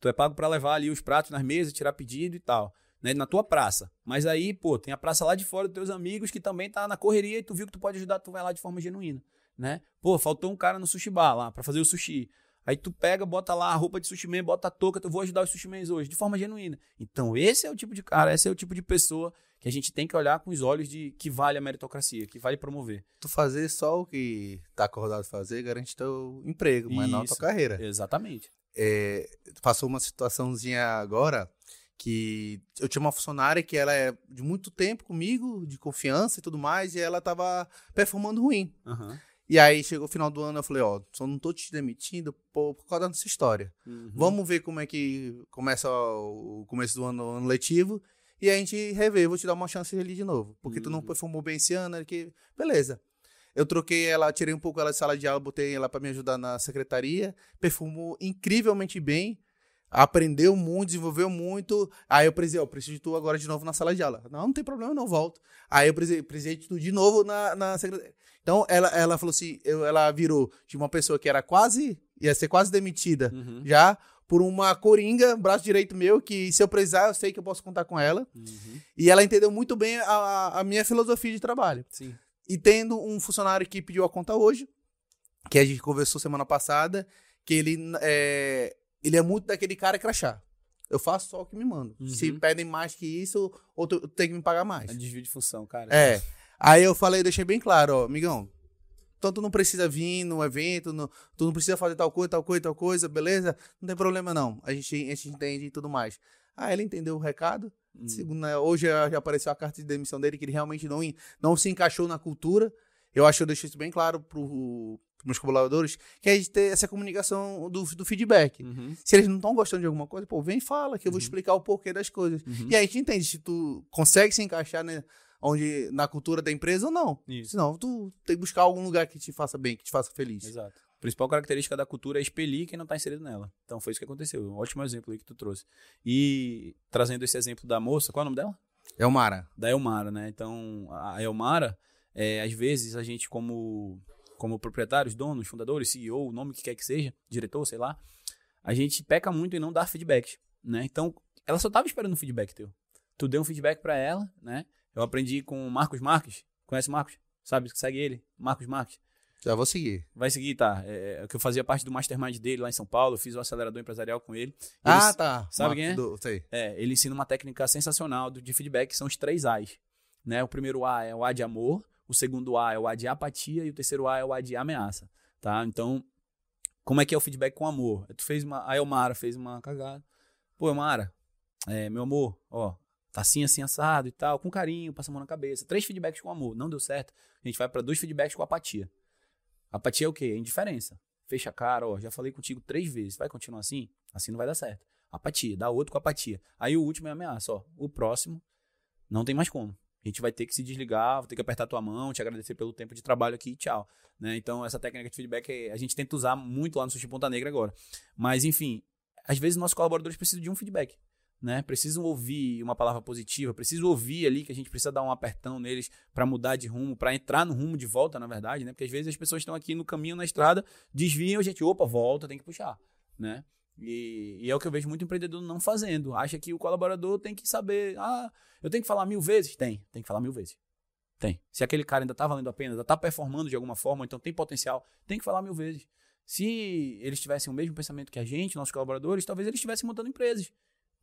tu é pago para levar ali os pratos nas mesas, tirar pedido e tal, né, na tua praça. Mas aí, pô, tem a praça lá de fora dos teus amigos que também tá na correria e tu viu que tu pode ajudar, tu vai lá de forma genuína, né? Pô, faltou um cara no sushi bar lá para fazer o sushi. Aí tu pega, bota lá a roupa de sushi man, bota a touca, eu vou ajudar os sushi mans hoje, de forma genuína. Então, esse é o tipo de cara, esse é o tipo de pessoa que a gente tem que olhar com os olhos de que vale a meritocracia, que vale promover.
Tu fazer só o que tá acordado fazer garante teu emprego, mas não a tua carreira.
Exatamente.
É, passou uma situaçãozinha agora que eu tinha uma funcionária que ela é de muito tempo comigo, de confiança e tudo mais, e ela tava performando ruim.
Uhum.
E aí chegou o final do ano, eu falei, ó, só não tô te demitindo por, por causa dessa história.
Uhum.
Vamos ver como é que começa o começo do ano, ano letivo e a gente rever, vou te dar uma chance ali de novo. Porque tu não
Uhum.
performou bem esse ano, que beleza. Eu troquei ela, tirei um pouco ela de sala de aula, botei ela para me ajudar na secretaria, performou incrivelmente bem, aprendeu muito, desenvolveu muito. Aí eu precisei, ó, preciso de tu agora de novo na sala de aula. Não, não tem problema, eu não volto. Aí eu precisei, precisei de tu de novo na, na secretaria. Então ela, ela falou assim, eu- ela virou de uma pessoa que era quase, ia ser quase demitida
Uhum.
já por uma coringa, braço direito meu, que se eu precisar, eu sei que eu posso contar com ela.
Uhum.
E ela entendeu muito bem a, a minha filosofia de trabalho.
Sim.
E tendo um funcionário que pediu a conta hoje, que a gente conversou semana passada, que ele é, ele é muito daquele cara crachá. Eu faço só o que me mandam.
Uhum.
Se pedem mais que isso, outro tem que me pagar mais.
É desvio de função, cara.
É. Aí eu falei, deixei bem claro, ó, amigão. Então tu não precisa vir no evento, no- tu não precisa fazer tal coisa, tal coisa, tal coisa, beleza? Não tem problema não. A gente, a gente entende e tudo mais. Ah, ele entendeu o recado.
Hum.
Segundo, né, hoje já apareceu a carta de demissão dele, que ele realmente não, não se encaixou na cultura. Eu acho que eu deixei isso bem claro para os meus colaboradores, que é gente ter essa comunicação do, do feedback.
Uhum.
Se eles não estão gostando de alguma coisa, pô, vem e fala, que eu vou
Uhum.
explicar o porquê das coisas.
Uhum.
E aí a gente entende se tu consegue se encaixar né, onde, na cultura da empresa ou não.
Isso.
Senão, tu tem que buscar algum lugar que te faça bem, que te faça feliz.
Exato. A principal característica da cultura é expelir quem não está inserido nela. Então foi isso que aconteceu. Um ótimo exemplo aí que tu trouxe. E trazendo esse exemplo da moça, qual é o nome dela?
É o Mara.
Da Elmara, né? Então, a Elmara, é, às vezes a gente, como, como proprietários, donos, fundadores, CEO, o nome que quer que seja, diretor, sei lá, a gente peca muito em não dar feedback, né? Então, ela só tava esperando um feedback teu. Tu deu um feedback para ela, né? Eu aprendi com o Marcos Marques. Conhece o Marcos? Sabe? Segue ele. Marcos Marques.
Já vou seguir.
Vai seguir, tá? É, é que eu fazia parte do mastermind dele lá em São Paulo, eu fiz o acelerador empresarial com ele. Ele,
ah, tá.
sabe quem é?
Do, sei.
é, ele ensina uma técnica sensacional de feedback, que são os três A's. Né? O primeiro A é o A de amor, o segundo A é o A de apatia e o terceiro A é o A de ameaça. Tá? Então, como é que é o feedback com amor? Tu fez uma, a Elmara fez uma cagada. Pô, Elmara, é, meu amor, ó, tá assim, assim, assado e tal, com carinho, passa a mão na cabeça. Três feedbacks com amor, não deu certo. A gente vai para dois feedbacks com apatia. Apatia é o quê? É indiferença. Fecha a cara, ó, já falei contigo três vezes, vai continuar assim? Assim não vai dar certo. Apatia, dá outro com apatia. Aí o último é ameaça, ó. O próximo não tem mais como. A gente vai ter que se desligar, vou ter que apertar tua mão, te agradecer pelo tempo de trabalho aqui e tchau. Né? Então, essa técnica de feedback a gente tenta usar muito lá no Sushi Ponta Negra agora. Mas, enfim, às vezes nossos colaboradores precisam de um feedback. Né? Precisam ouvir uma palavra positiva, precisam ouvir ali que a gente precisa dar um apertão neles para mudar de rumo, para entrar no rumo de volta, na verdade, né? Porque às vezes as pessoas estão aqui no caminho, na estrada, desviam, a gente, opa, volta, tem que puxar, né? E, e é o que eu vejo muito empreendedor não fazendo. Acha que o colaborador tem que saber, ah, eu tenho que falar mil vezes? Tem, tem que falar mil vezes. Tem. Se aquele cara ainda tá valendo a pena, ainda tá performando de alguma forma, então tem potencial, tem que falar mil vezes. Se eles tivessem o mesmo pensamento que a gente, nossos colaboradores, talvez eles estivessem montando empresas,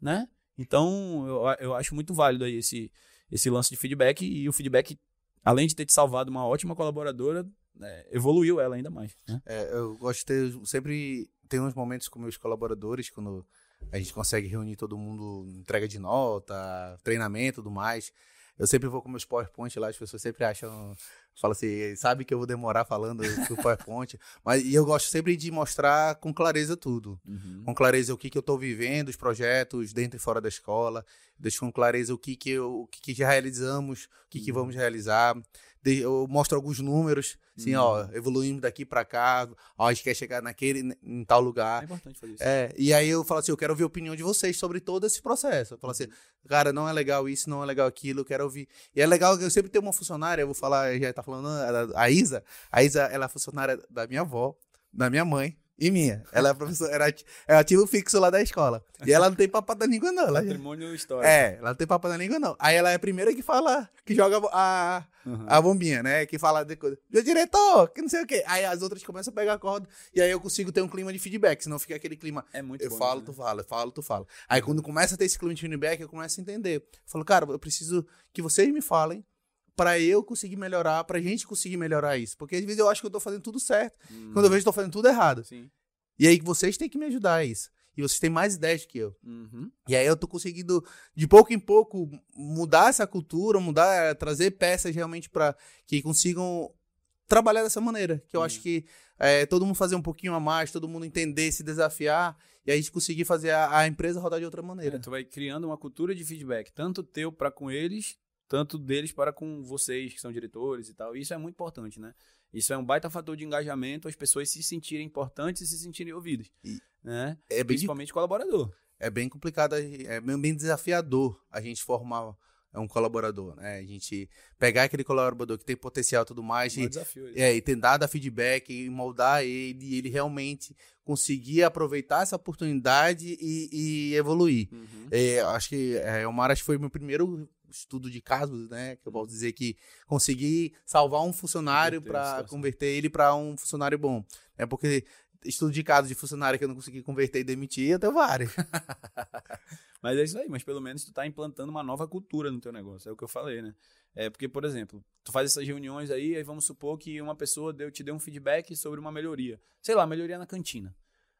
né? Então, eu, eu acho muito válido aí esse, esse lance de feedback e o feedback, além de ter te salvado uma ótima colaboradora, né, evoluiu ela ainda mais. Né?
É, eu gosto de ter sempre tem uns momentos com meus colaboradores quando a gente consegue reunir todo mundo, entrega de nota, treinamento, tudo mais. Eu sempre vou com meus PowerPoint lá, as pessoas sempre acham Fala assim, sabe que eu vou demorar falando do PowerPoint, mas e eu gosto sempre de mostrar com clareza tudo.
Uhum.
Com clareza o que, que eu estou vivendo, os projetos dentro e fora da escola. Deixo com clareza o que, que, eu, o que, que já realizamos, o que, que
Uhum.
vamos realizar. Eu mostro alguns números, assim,
Uhum.
ó, evoluímos daqui para cá, ó, a gente quer chegar naquele, em tal
É
lugar.
importante fazer isso.
É, e aí eu falo assim, eu quero ouvir a opinião de vocês sobre todo esse processo. Eu falo assim, cara, não é legal isso, não é legal aquilo, eu quero ouvir. E é legal que eu sempre tenho uma funcionária, eu vou falar, já tá falando, a, a Isa, a Isa, ela é funcionária da minha avó, da minha mãe e minha. Ela é professora, era, é ativo fixo lá da escola. E ela não tem papo da língua não, ela
Patrimônio histórico.
é, ela não tem papo da língua não. Aí ela é a primeira que fala, que joga a,
Uhum.
a bombinha, né? Que fala de coisa. Meu diretor, que não sei o quê. Aí as outras começam a pegar a corda e aí eu consigo ter um clima de feedback, senão fica aquele clima.
É muito
Eu
bom
falo,
isso,
tu
né?
fala, eu falo, tu fala. Aí quando começa a ter esse clima de feedback, eu começo a entender. Eu falo, cara, eu preciso que vocês me falem pra eu conseguir melhorar, pra gente conseguir melhorar isso. Porque às vezes eu acho que eu tô fazendo tudo certo,
Hum,
quando eu vejo que eu tô fazendo tudo errado.
Sim.
E aí vocês têm que me ajudar a isso. E vocês têm mais ideias que eu.
Uhum.
E aí eu tô conseguindo, de pouco em pouco, mudar essa cultura, mudar, trazer peças realmente para que consigam trabalhar dessa maneira. Que eu
Hum.
acho que é, todo mundo fazer um pouquinho a mais, todo mundo entender, se desafiar, e aí a gente conseguir fazer a, a empresa rodar de outra
É,
maneira.
tu vai criando uma cultura de feedback, tanto teu para com eles, tanto deles para com vocês, que são diretores e tal. Isso é muito importante, né? Isso é um baita fator de engajamento, as pessoas se sentirem importantes e se sentirem ouvidas.
E-
né?
É bem,
Principalmente colaborador.
é bem complicado, é bem bem desafiador a gente formar um colaborador, né? A gente pegar aquele colaborador que tem potencial e tudo mais,
É um
e
desafio. isso.
É, e tentar dar feedback e moldar ele, e ele realmente conseguir aproveitar essa oportunidade e, e evoluir.
Uhum.
É, acho que é, o que foi meu primeiro estudo de casos, né? Que eu posso dizer que consegui salvar um funcionário para converter ele para um funcionário bom. É porque estudo de casos de funcionário que eu não consegui converter e demitir, eu tenho vários.
Mas é isso aí, mas pelo menos tu tá implantando uma nova cultura no teu negócio, é o que eu falei, né? É porque, por exemplo, tu faz essas reuniões aí, aí vamos supor que uma pessoa deu, te deu um feedback sobre uma melhoria. Sei lá, melhoria na cantina.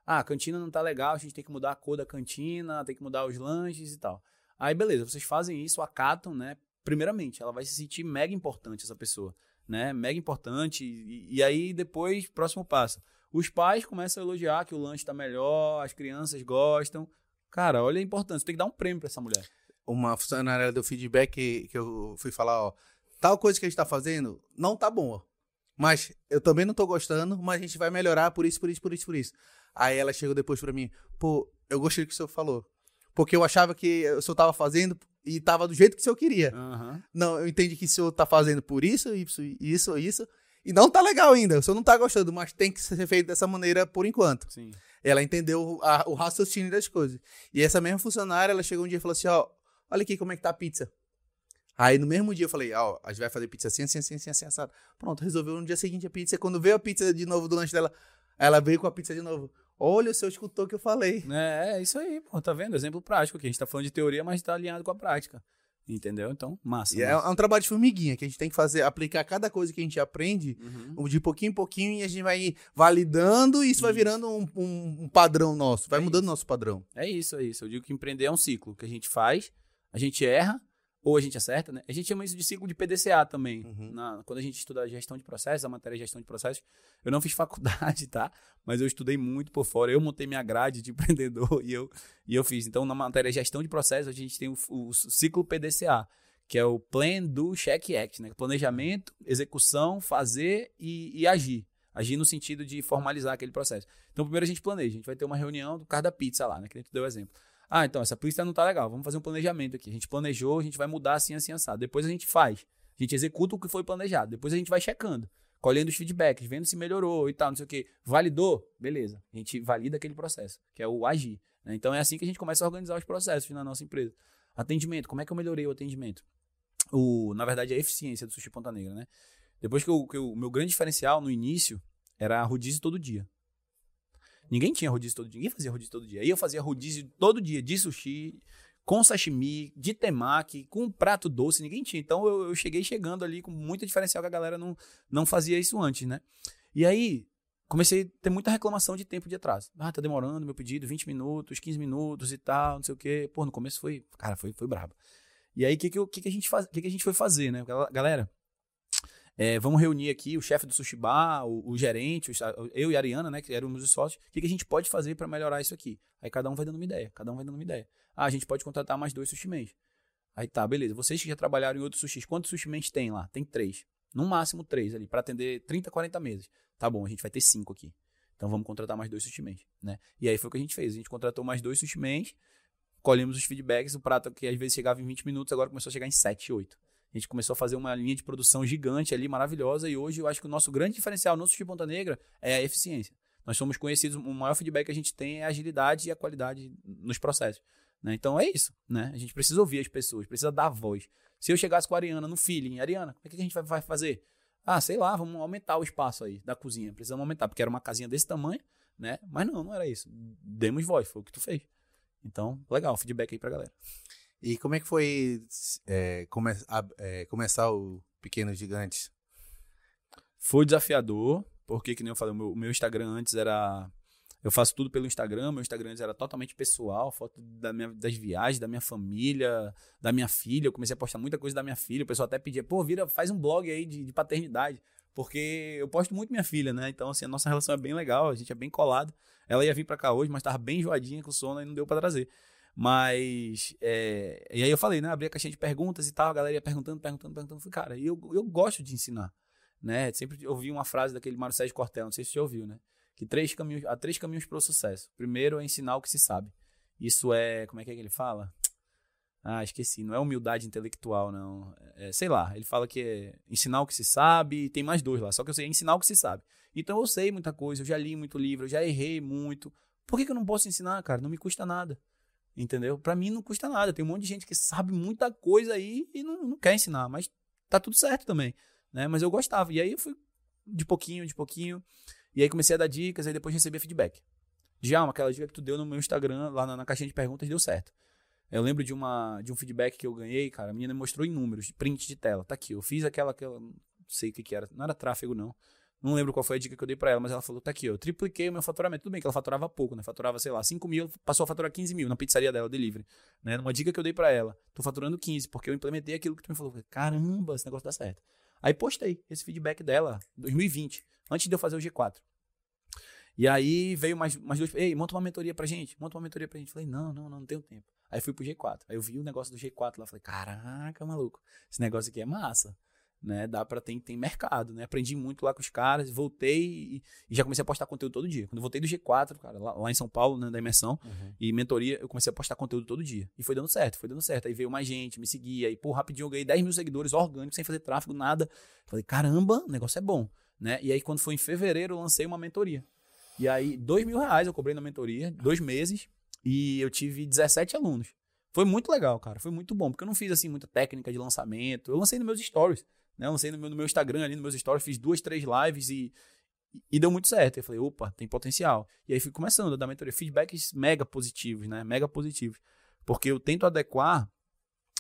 Ah, a cantina não tá legal, a gente tem que mudar a cor da cantina, tem que mudar os lanches e tal. Aí, beleza, vocês fazem isso, acatam, né? Primeiramente, ela vai se sentir mega importante, essa pessoa, né? Mega importante. E, e aí, depois, próximo passo. Os pais começam a elogiar que o lanche tá melhor, as crianças gostam. Cara, olha a importância. Tem que dar um prêmio pra essa mulher.
Uma funcionária deu feedback que, que eu fui falar, ó, tal coisa que a gente tá fazendo não tá boa. Mas eu também não tô gostando, mas a gente vai melhorar por isso, por isso, por isso, por isso. Aí ela chegou depois pra mim, pô, eu gostei do que o senhor falou. Porque eu achava que o senhor tava fazendo e tava do jeito que o senhor queria.
Aham.
Não, eu entendi que o senhor tá fazendo por isso, isso, isso, isso. E não tá legal ainda. O senhor não tá gostando, mas tem que ser feito dessa maneira por enquanto.
Sim.
Ela entendeu a- o raciocínio das coisas. E essa mesma funcionária, ela chegou um dia e falou assim, ó, olha aqui como é que tá a pizza. Aí no mesmo dia eu falei, ó, a gente vai fazer pizza assim, assim, assim, assim, assim, assado. Pronto, resolveu no dia seguinte a pizza. Quando veio a pizza de novo do lanche dela, ela veio com a pizza de novo. Olha, o escutou o que eu falei.
É, é isso aí, pô. Tá vendo? Exemplo prático aqui. A gente tá falando de teoria, mas tá alinhado com a prática. Entendeu? Então, massa.
E é, é um trabalho de formiguinha, que a gente tem que fazer, aplicar cada coisa que a gente aprende
Uhum.
de pouquinho em pouquinho e a gente vai validando e isso, vai
Isso.
virando um, um- um padrão nosso, vai
É
mudando
isso.
nosso padrão.
É isso, é isso. Eu digo que empreender é um ciclo que a gente faz, a gente erra, ou a gente acerta, né? A gente chama isso de ciclo de PDCA também.
Uhum.
Na- quando a gente estuda gestão de processos, a matéria é gestão de processos, eu não fiz faculdade, tá? Mas eu estudei muito por fora. Eu montei minha grade de empreendedor e eu, e eu fiz. Então, na matéria gestão de processos, a gente tem o, o ciclo PDCA, que é o Plan, Do, Check, Act, né? Planejamento, execução, fazer e, e agir. Agir no sentido de formalizar aquele processo. Então, primeiro a gente planeja. A gente vai ter uma reunião do caso da pizza lá, né? Que a gente deu o exemplo. Ah, então, essa pizza não tá legal. Vamos fazer um planejamento aqui. A gente planejou, a gente vai mudar assim, assim, assado. Depois a gente faz. A gente executa o que foi planejado. Depois a gente vai checando. Colhendo os feedbacks, vendo se melhorou e tal, não sei o quê. Validou? Beleza. A gente valida aquele processo, que é o agir. né? Então é assim que a gente começa a organizar os processos na nossa empresa. Atendimento, como é que eu melhorei o atendimento? O, na verdade, a eficiência do Sushi Ponta Negra, né? Depois que, o meu grande diferencial no início era rodízio todo dia. Ninguém tinha rodízio todo dia, ninguém fazia rodízio todo dia. Aí eu fazia rodízio todo dia de sushi, com sashimi, de temaki, com um prato doce, ninguém tinha. Então eu, eu cheguei chegando ali com muita diferencial que a galera não, não fazia isso antes, né? E aí comecei a ter muita reclamação de tempo de atraso. Ah, tá demorando meu pedido, 20 minutos, 15 minutos e tal, não sei o quê. Pô, no começo foi, cara, foi, foi brabo. E aí o que, que, que, a gente que, que a gente foi fazer, né? Gal- Galera, É, vamos reunir aqui o chefe do sushi bar, o, o gerente, o, eu e a Ariana, né, que éramos os sócios, o que, que a gente pode fazer para melhorar isso aqui? Aí cada um vai dando uma ideia, cada um vai dando uma ideia. Ah, a gente pode contratar mais dois sushi mens. Aí tá, beleza. Vocês que já trabalharam em outros sushis, quantos sushi mens tem lá? Tem três. No máximo três ali, para atender 30, 40 mesas. Tá bom, a gente vai ter cinco aqui. Então vamos contratar mais dois sushi mens, né? E aí foi o que a gente fez. A gente contratou mais dois sushi mens, colhemos os feedbacks, o prato que às vezes chegava em 20 minutos, agora começou a chegar em 7, 8. A gente começou a fazer uma linha de produção gigante ali, maravilhosa, e hoje eu acho que o nosso grande diferencial no Sushi Ponta Negra é a eficiência. Nós somos conhecidos, o maior feedback que a gente tem é a agilidade e a qualidade nos processos. Né? Então é isso, né? A gente precisa ouvir as pessoas, precisa dar voz. Se eu chegasse com a Ariana no feeling, Ariana, o que a gente vai fazer? Ah, sei lá, vamos aumentar o espaço aí da cozinha. Precisamos aumentar, porque era uma casinha desse tamanho, né? Mas não, não era isso. Demos voz, foi o que tu fez. Então, legal, feedback aí pra galera.
E como é que foi é, come a, é, começar o Pequenos Gigantes?
Foi desafiador, porque, que nem eu falei, o meu, meu Instagram antes era eu faço tudo pelo Instagram, meu Instagram era totalmente pessoal, foto da minha, das viagens, da minha família, da minha filha. Eu comecei a postar muita coisa da minha filha. O pessoal até pedia, pô, vira, faz um blog aí de, de paternidade. Porque eu posto muito minha filha, né? Então, assim, a nossa relação é bem legal, a gente é bem colado. Ela ia vir para cá hoje, mas tava bem enjoadinha com sono e não deu para trazer. Mas. É... E aí eu falei, né? Abri a caixinha de perguntas e tal, a galera ia perguntando, perguntando, perguntando. Falei, cara, eu, eu gosto de ensinar. Né? Sempre ouvi uma frase daquele Mário Sérgio Cortel, não sei se você ouviu, né? Que três caminhos, há três caminhos para o sucesso. Primeiro é ensinar o que se sabe. Isso é. Como é que, é que ele fala? Ah, esqueci. Não é humildade intelectual, não. É, sei lá. Ele fala que é ensinar o que se sabe. Tem mais dois lá. Só que eu sei ensinar o que se sabe. Então eu sei muita coisa. Eu já li muito livro. Eu já errei muito. Por que, que eu não posso ensinar, cara? Não me custa nada. Entendeu? Para mim não custa nada. Tem um monte de gente que sabe muita coisa aí e não, não quer ensinar. Mas tá tudo certo também. Né? Mas eu gostava. E aí eu fui de pouquinho, de pouquinho. E aí comecei a dar dicas. Aí depois recebi feedback. Já, aquela dica que tu deu no meu Instagram, lá na, na caixinha de perguntas, deu certo. Eu lembro de, uma, de um feedback que eu ganhei, cara. A menina me mostrou em números, print de tela. Tá aqui, eu fiz aquela, aquela. Não sei o que, que era. Não era tráfego, não. Não lembro qual foi a dica que eu dei pra ela, mas ela falou: tá aqui, eu tripliquei o meu faturamento. Tudo bem que ela faturava pouco, né? Faturava, sei lá, 5 mil, passou a faturar 15 mil na pizzaria dela, delivery. Né? Uma dica que eu dei pra ela: tô faturando 15, porque eu implementei aquilo que tu me falou. Caramba, esse negócio dá certo. Aí postei esse feedback dela, 2020, antes de eu fazer o G4. E aí veio mais, mais dois, ei, monta uma mentoria pra gente, monta uma mentoria pra gente. Falei, não, não, não, não tenho tempo. Aí fui pro G4. Aí eu vi o negócio do G4 lá, falei, caraca, maluco, esse negócio aqui é massa. Né, dá para ter tem mercado, né? Aprendi muito lá com os caras, voltei e, e, já comecei a postar conteúdo todo dia. Quando eu voltei do G4, cara, lá, lá em São Paulo, né, da imersão uhum. e mentoria, eu comecei a postar conteúdo todo dia. E foi dando certo, foi dando certo. Aí veio mais gente, me seguia, e pô, rapidinho eu ganhei 10 mil seguidores orgânicos, sem fazer tráfego, nada. Falei, caramba, o negócio é bom, né? E aí quando foi em fevereiro, eu lancei uma mentoria. E aí, dois mil reais eu cobrei na mentoria, dois meses, e eu tive 17 alunos. Foi muito legal, cara. Foi muito bom, porque eu não fiz assim muita técnica de lançamento. Eu lancei nos meus stories, né? Eu lancei no meu, no meu Instagram ali, nos meus stories, fiz duas, três lives e, e deu muito certo. Eu falei, opa, tem potencial. E aí fui começando a dar mentoria. Feedbacks mega positivos, né? Mega positivos. Porque eu tento adequar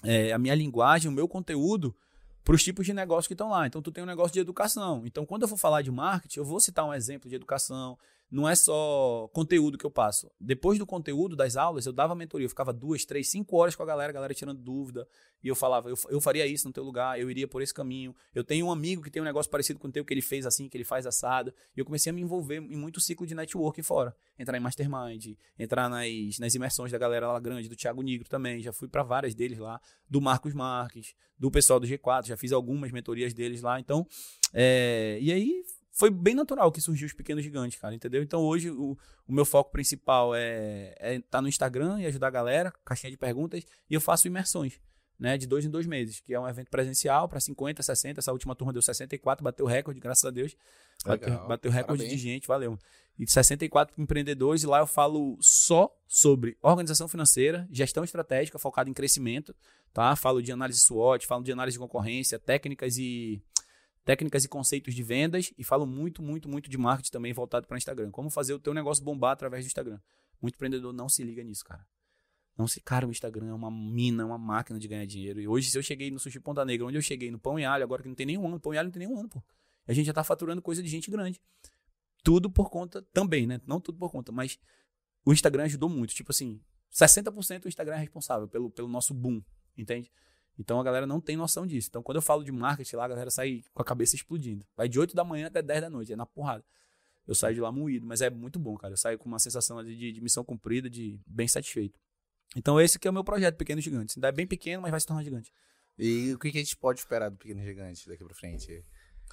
é, a minha linguagem, o meu conteúdo para os tipos de negócio que estão lá. Então, tu tem um negócio de educação. Então, quando eu for falar de marketing, eu vou citar um exemplo de educação, não é só conteúdo que eu passo. Depois do conteúdo das aulas, eu dava mentoria. Eu ficava duas, três, cinco horas com a galera, a galera tirando dúvida. E eu falava, eu, eu faria isso no teu lugar, eu iria por esse caminho. Eu tenho um amigo que tem um negócio parecido com o teu, que ele fez assim, que ele faz assado. E eu comecei a me envolver em muito ciclo de network fora. Entrar em mastermind, entrar nas, nas imersões da galera lá grande, do Thiago Nigro também. Já fui para várias deles lá, do Marcos Marques, do pessoal do G4, já fiz algumas mentorias deles lá. Então, é, e aí foi bem natural que surgiu os pequenos gigantes, cara, entendeu? Então hoje o, o meu foco principal é estar é tá no Instagram e ajudar a galera, caixinha de perguntas, e eu faço imersões, né, de dois em dois meses, que é um evento presencial para 50, 60, essa última turma deu 64, bateu recorde, graças a Deus. Bateu, bateu recorde Parabéns. de gente, valeu. E 64 empreendedores, e lá eu falo só sobre organização financeira, gestão estratégica focada em crescimento, tá? Falo de análise SWOT, falo de análise de concorrência, técnicas e técnicas e conceitos de vendas e falo muito, muito, muito de marketing também voltado para Instagram. Como fazer o teu negócio bombar através do Instagram. Muito empreendedor não se liga nisso, cara. Não se, cara, o Instagram é uma mina, uma máquina de ganhar dinheiro. E hoje, se eu cheguei no Sushi Ponta Negra, onde eu cheguei, no Pão e Alho, agora que não tem nenhum ano, Pão e Alho não tem nenhum ano, pô. A gente já tá faturando coisa de gente grande. Tudo por conta também, né? Não tudo por conta, mas o Instagram ajudou muito. Tipo assim, 60% o Instagram é responsável pelo, pelo nosso boom, entende? Então a galera não tem noção disso. Então quando eu falo de marketing lá, a galera sai com a cabeça explodindo. Vai de 8 da manhã até 10 da noite, é na porrada. Eu saio de lá moído, mas é muito bom, cara. Eu saio com uma sensação de, de, missão cumprida, de bem satisfeito. Então esse que é o meu projeto, Pequeno Gigante. Ainda é bem pequeno, mas vai se tornar gigante.
E o que, que a gente pode esperar do Pequeno Gigante daqui pra frente?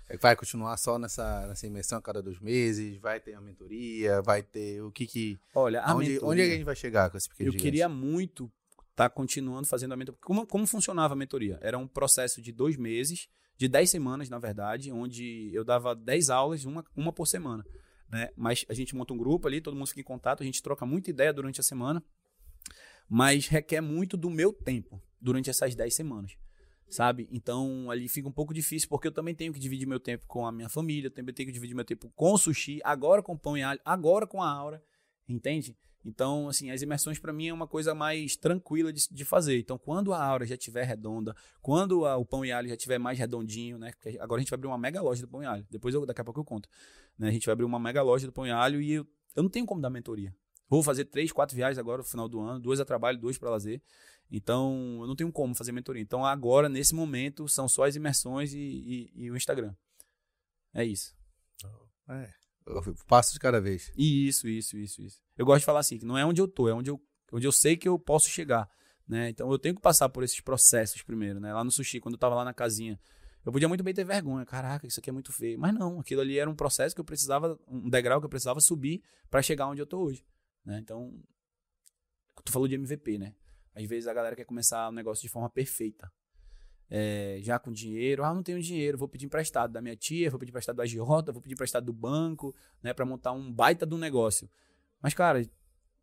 É Vai continuar só nessa, nessa imersão a cada dois meses? Vai ter a mentoria? Vai ter o que que...
Olha, a
Onde,
mentoria-
onde é que a gente vai chegar com esse Pequeno
Eu
Gigante?
queria muito estar continuando fazendo a mentoria. Como, como funcionava a mentoria? Era um processo de dois meses, de dez semanas, na verdade, onde eu dava dez aulas, uma, uma por semana. Né? Mas a gente monta um grupo ali, todo mundo fica em contato, a gente troca muita ideia durante a semana, mas requer muito do meu tempo durante essas dez semanas. Sabe? Então ali fica um pouco difícil, porque eu também tenho que dividir meu tempo com a minha família, também tenho que dividir meu tempo com o sushi, agora com o pão e alho, agora com a aura, entende? Então, assim, as imersões para mim é uma coisa mais tranquila de, de fazer. Então, quando a aura já estiver redonda, quando a- o pão e alho já estiver mais redondinho, né? Porque agora a gente vai abrir uma mega loja do pão e alho. Depois, eu, daqui a pouco eu conto. Né? A gente vai abrir uma mega loja do pão e alho e eu, eu não tenho como dar mentoria. Vou fazer três, quatro viagens agora no final do ano, duas a trabalho, duas para lazer. Então, eu não tenho como fazer mentoria. Então, agora, nesse momento, são só as imersões e, e- e o Instagram. É isso.
É, passo de cada vez.
Isso, isso, isso, isso. Eu gosto de falar assim, que não é onde eu tô, é onde eu, onde eu sei que eu posso chegar, né? Então eu tenho que passar por esses processos primeiro, né? Lá no sushi, quando eu tava lá na casinha, eu podia muito bem ter vergonha, caraca, isso aqui é muito feio. Mas não, aquilo ali era um processo que eu precisava, um degrau que eu precisava subir para chegar onde eu tô hoje, né? Então, tu falou de MVP, né? Às vezes a galera quer começar o negócio de forma perfeita. É, já com dinheiro, ah, não tenho dinheiro, vou pedir emprestado da minha tia, vou pedir emprestado do agiota, vou pedir emprestado do banco, né, para montar um baita do negócio. Mas, cara,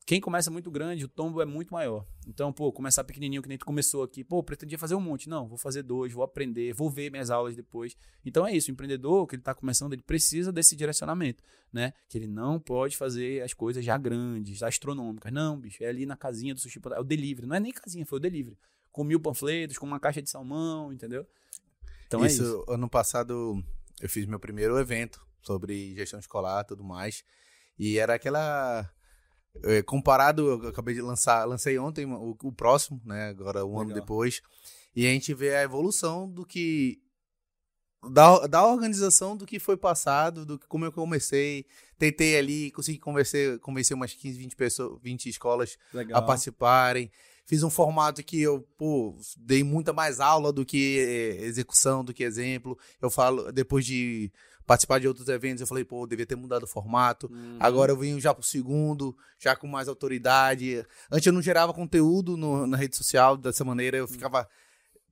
quem começa muito grande, o tombo é muito maior. Então, pô, começar pequenininho, que nem tu começou aqui, pô, pretendia fazer um monte. Não, vou fazer dois, vou aprender, vou ver minhas aulas depois. Então é isso, o empreendedor que ele tá começando, ele precisa desse direcionamento, né? Que ele não pode fazer as coisas já grandes, astronômicas. Não, bicho, é ali na casinha do sushi, é o delivery. Não é nem casinha, foi o delivery. Com mil panfletos, com uma caixa de salmão, entendeu? Então
isso,
é isso.
ano passado eu fiz meu primeiro evento sobre gestão escolar e tudo mais. E era aquela. eh, Comparado, eu acabei de lançar, lancei ontem o, o próximo, né? Agora um ano
Legal.
depois. E a gente vê a evolução do que. Da, da organização do que foi passado, do que como eu comecei. Tentei ali, consegui convencer, convencer umas 15, 20 pessoas, 20 escolas
Legal.
a participarem. Fiz um formato que eu, pô, dei muita mais aula do que eh, execução, do que exemplo. Eu falo, depois de participar de outros eventos, eu falei, pô, eu devia ter mudado o formato.
Uhum.
Agora eu venho já pro segundo, já com mais autoridade. Antes eu não gerava conteúdo no- na rede social dessa maneira, eu ficava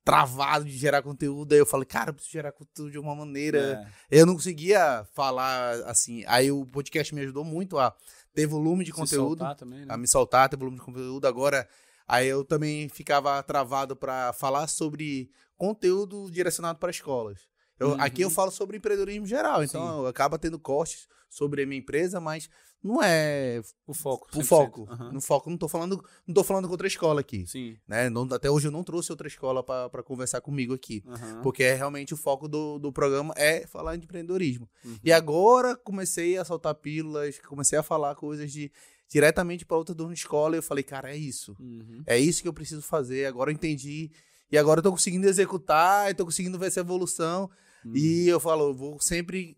travado de gerar conteúdo. Aí eu falei, cara, eu preciso gerar conteúdo de uma maneira.
É.
Eu não conseguia falar assim. Aí o podcast me ajudou muito a ter volume de
Se
conteúdo
também, né?
a me soltar, ter volume de conteúdo. Agora, aí eu também ficava travado para falar sobre conteúdo direcionado para escolas. Eu,
Uhum.
Aqui eu falo sobre empreendedorismo geral, então acaba tendo cortes sobre a minha empresa, mas não é
O foco.
o
100%.
foco.
Aham.
No foco, não tô falando, não tô falando com outra escola aqui,
Sim.
né? Não- até hoje eu não trouxe outra escola para conversar comigo aqui.
Aham.
Porque é realmente o foco do, do programa é falar de empreendedorismo.
Uhum.
E agora comecei a soltar pílulas, comecei a falar coisas de diretamente para outra dono de escola e eu falei, cara, é isso.
Uhum.
É isso que eu preciso fazer. Agora eu entendi. E agora eu tô conseguindo executar, eu tô conseguindo ver essa evolução.
Uhum.
E eu falo, eu vou sempre.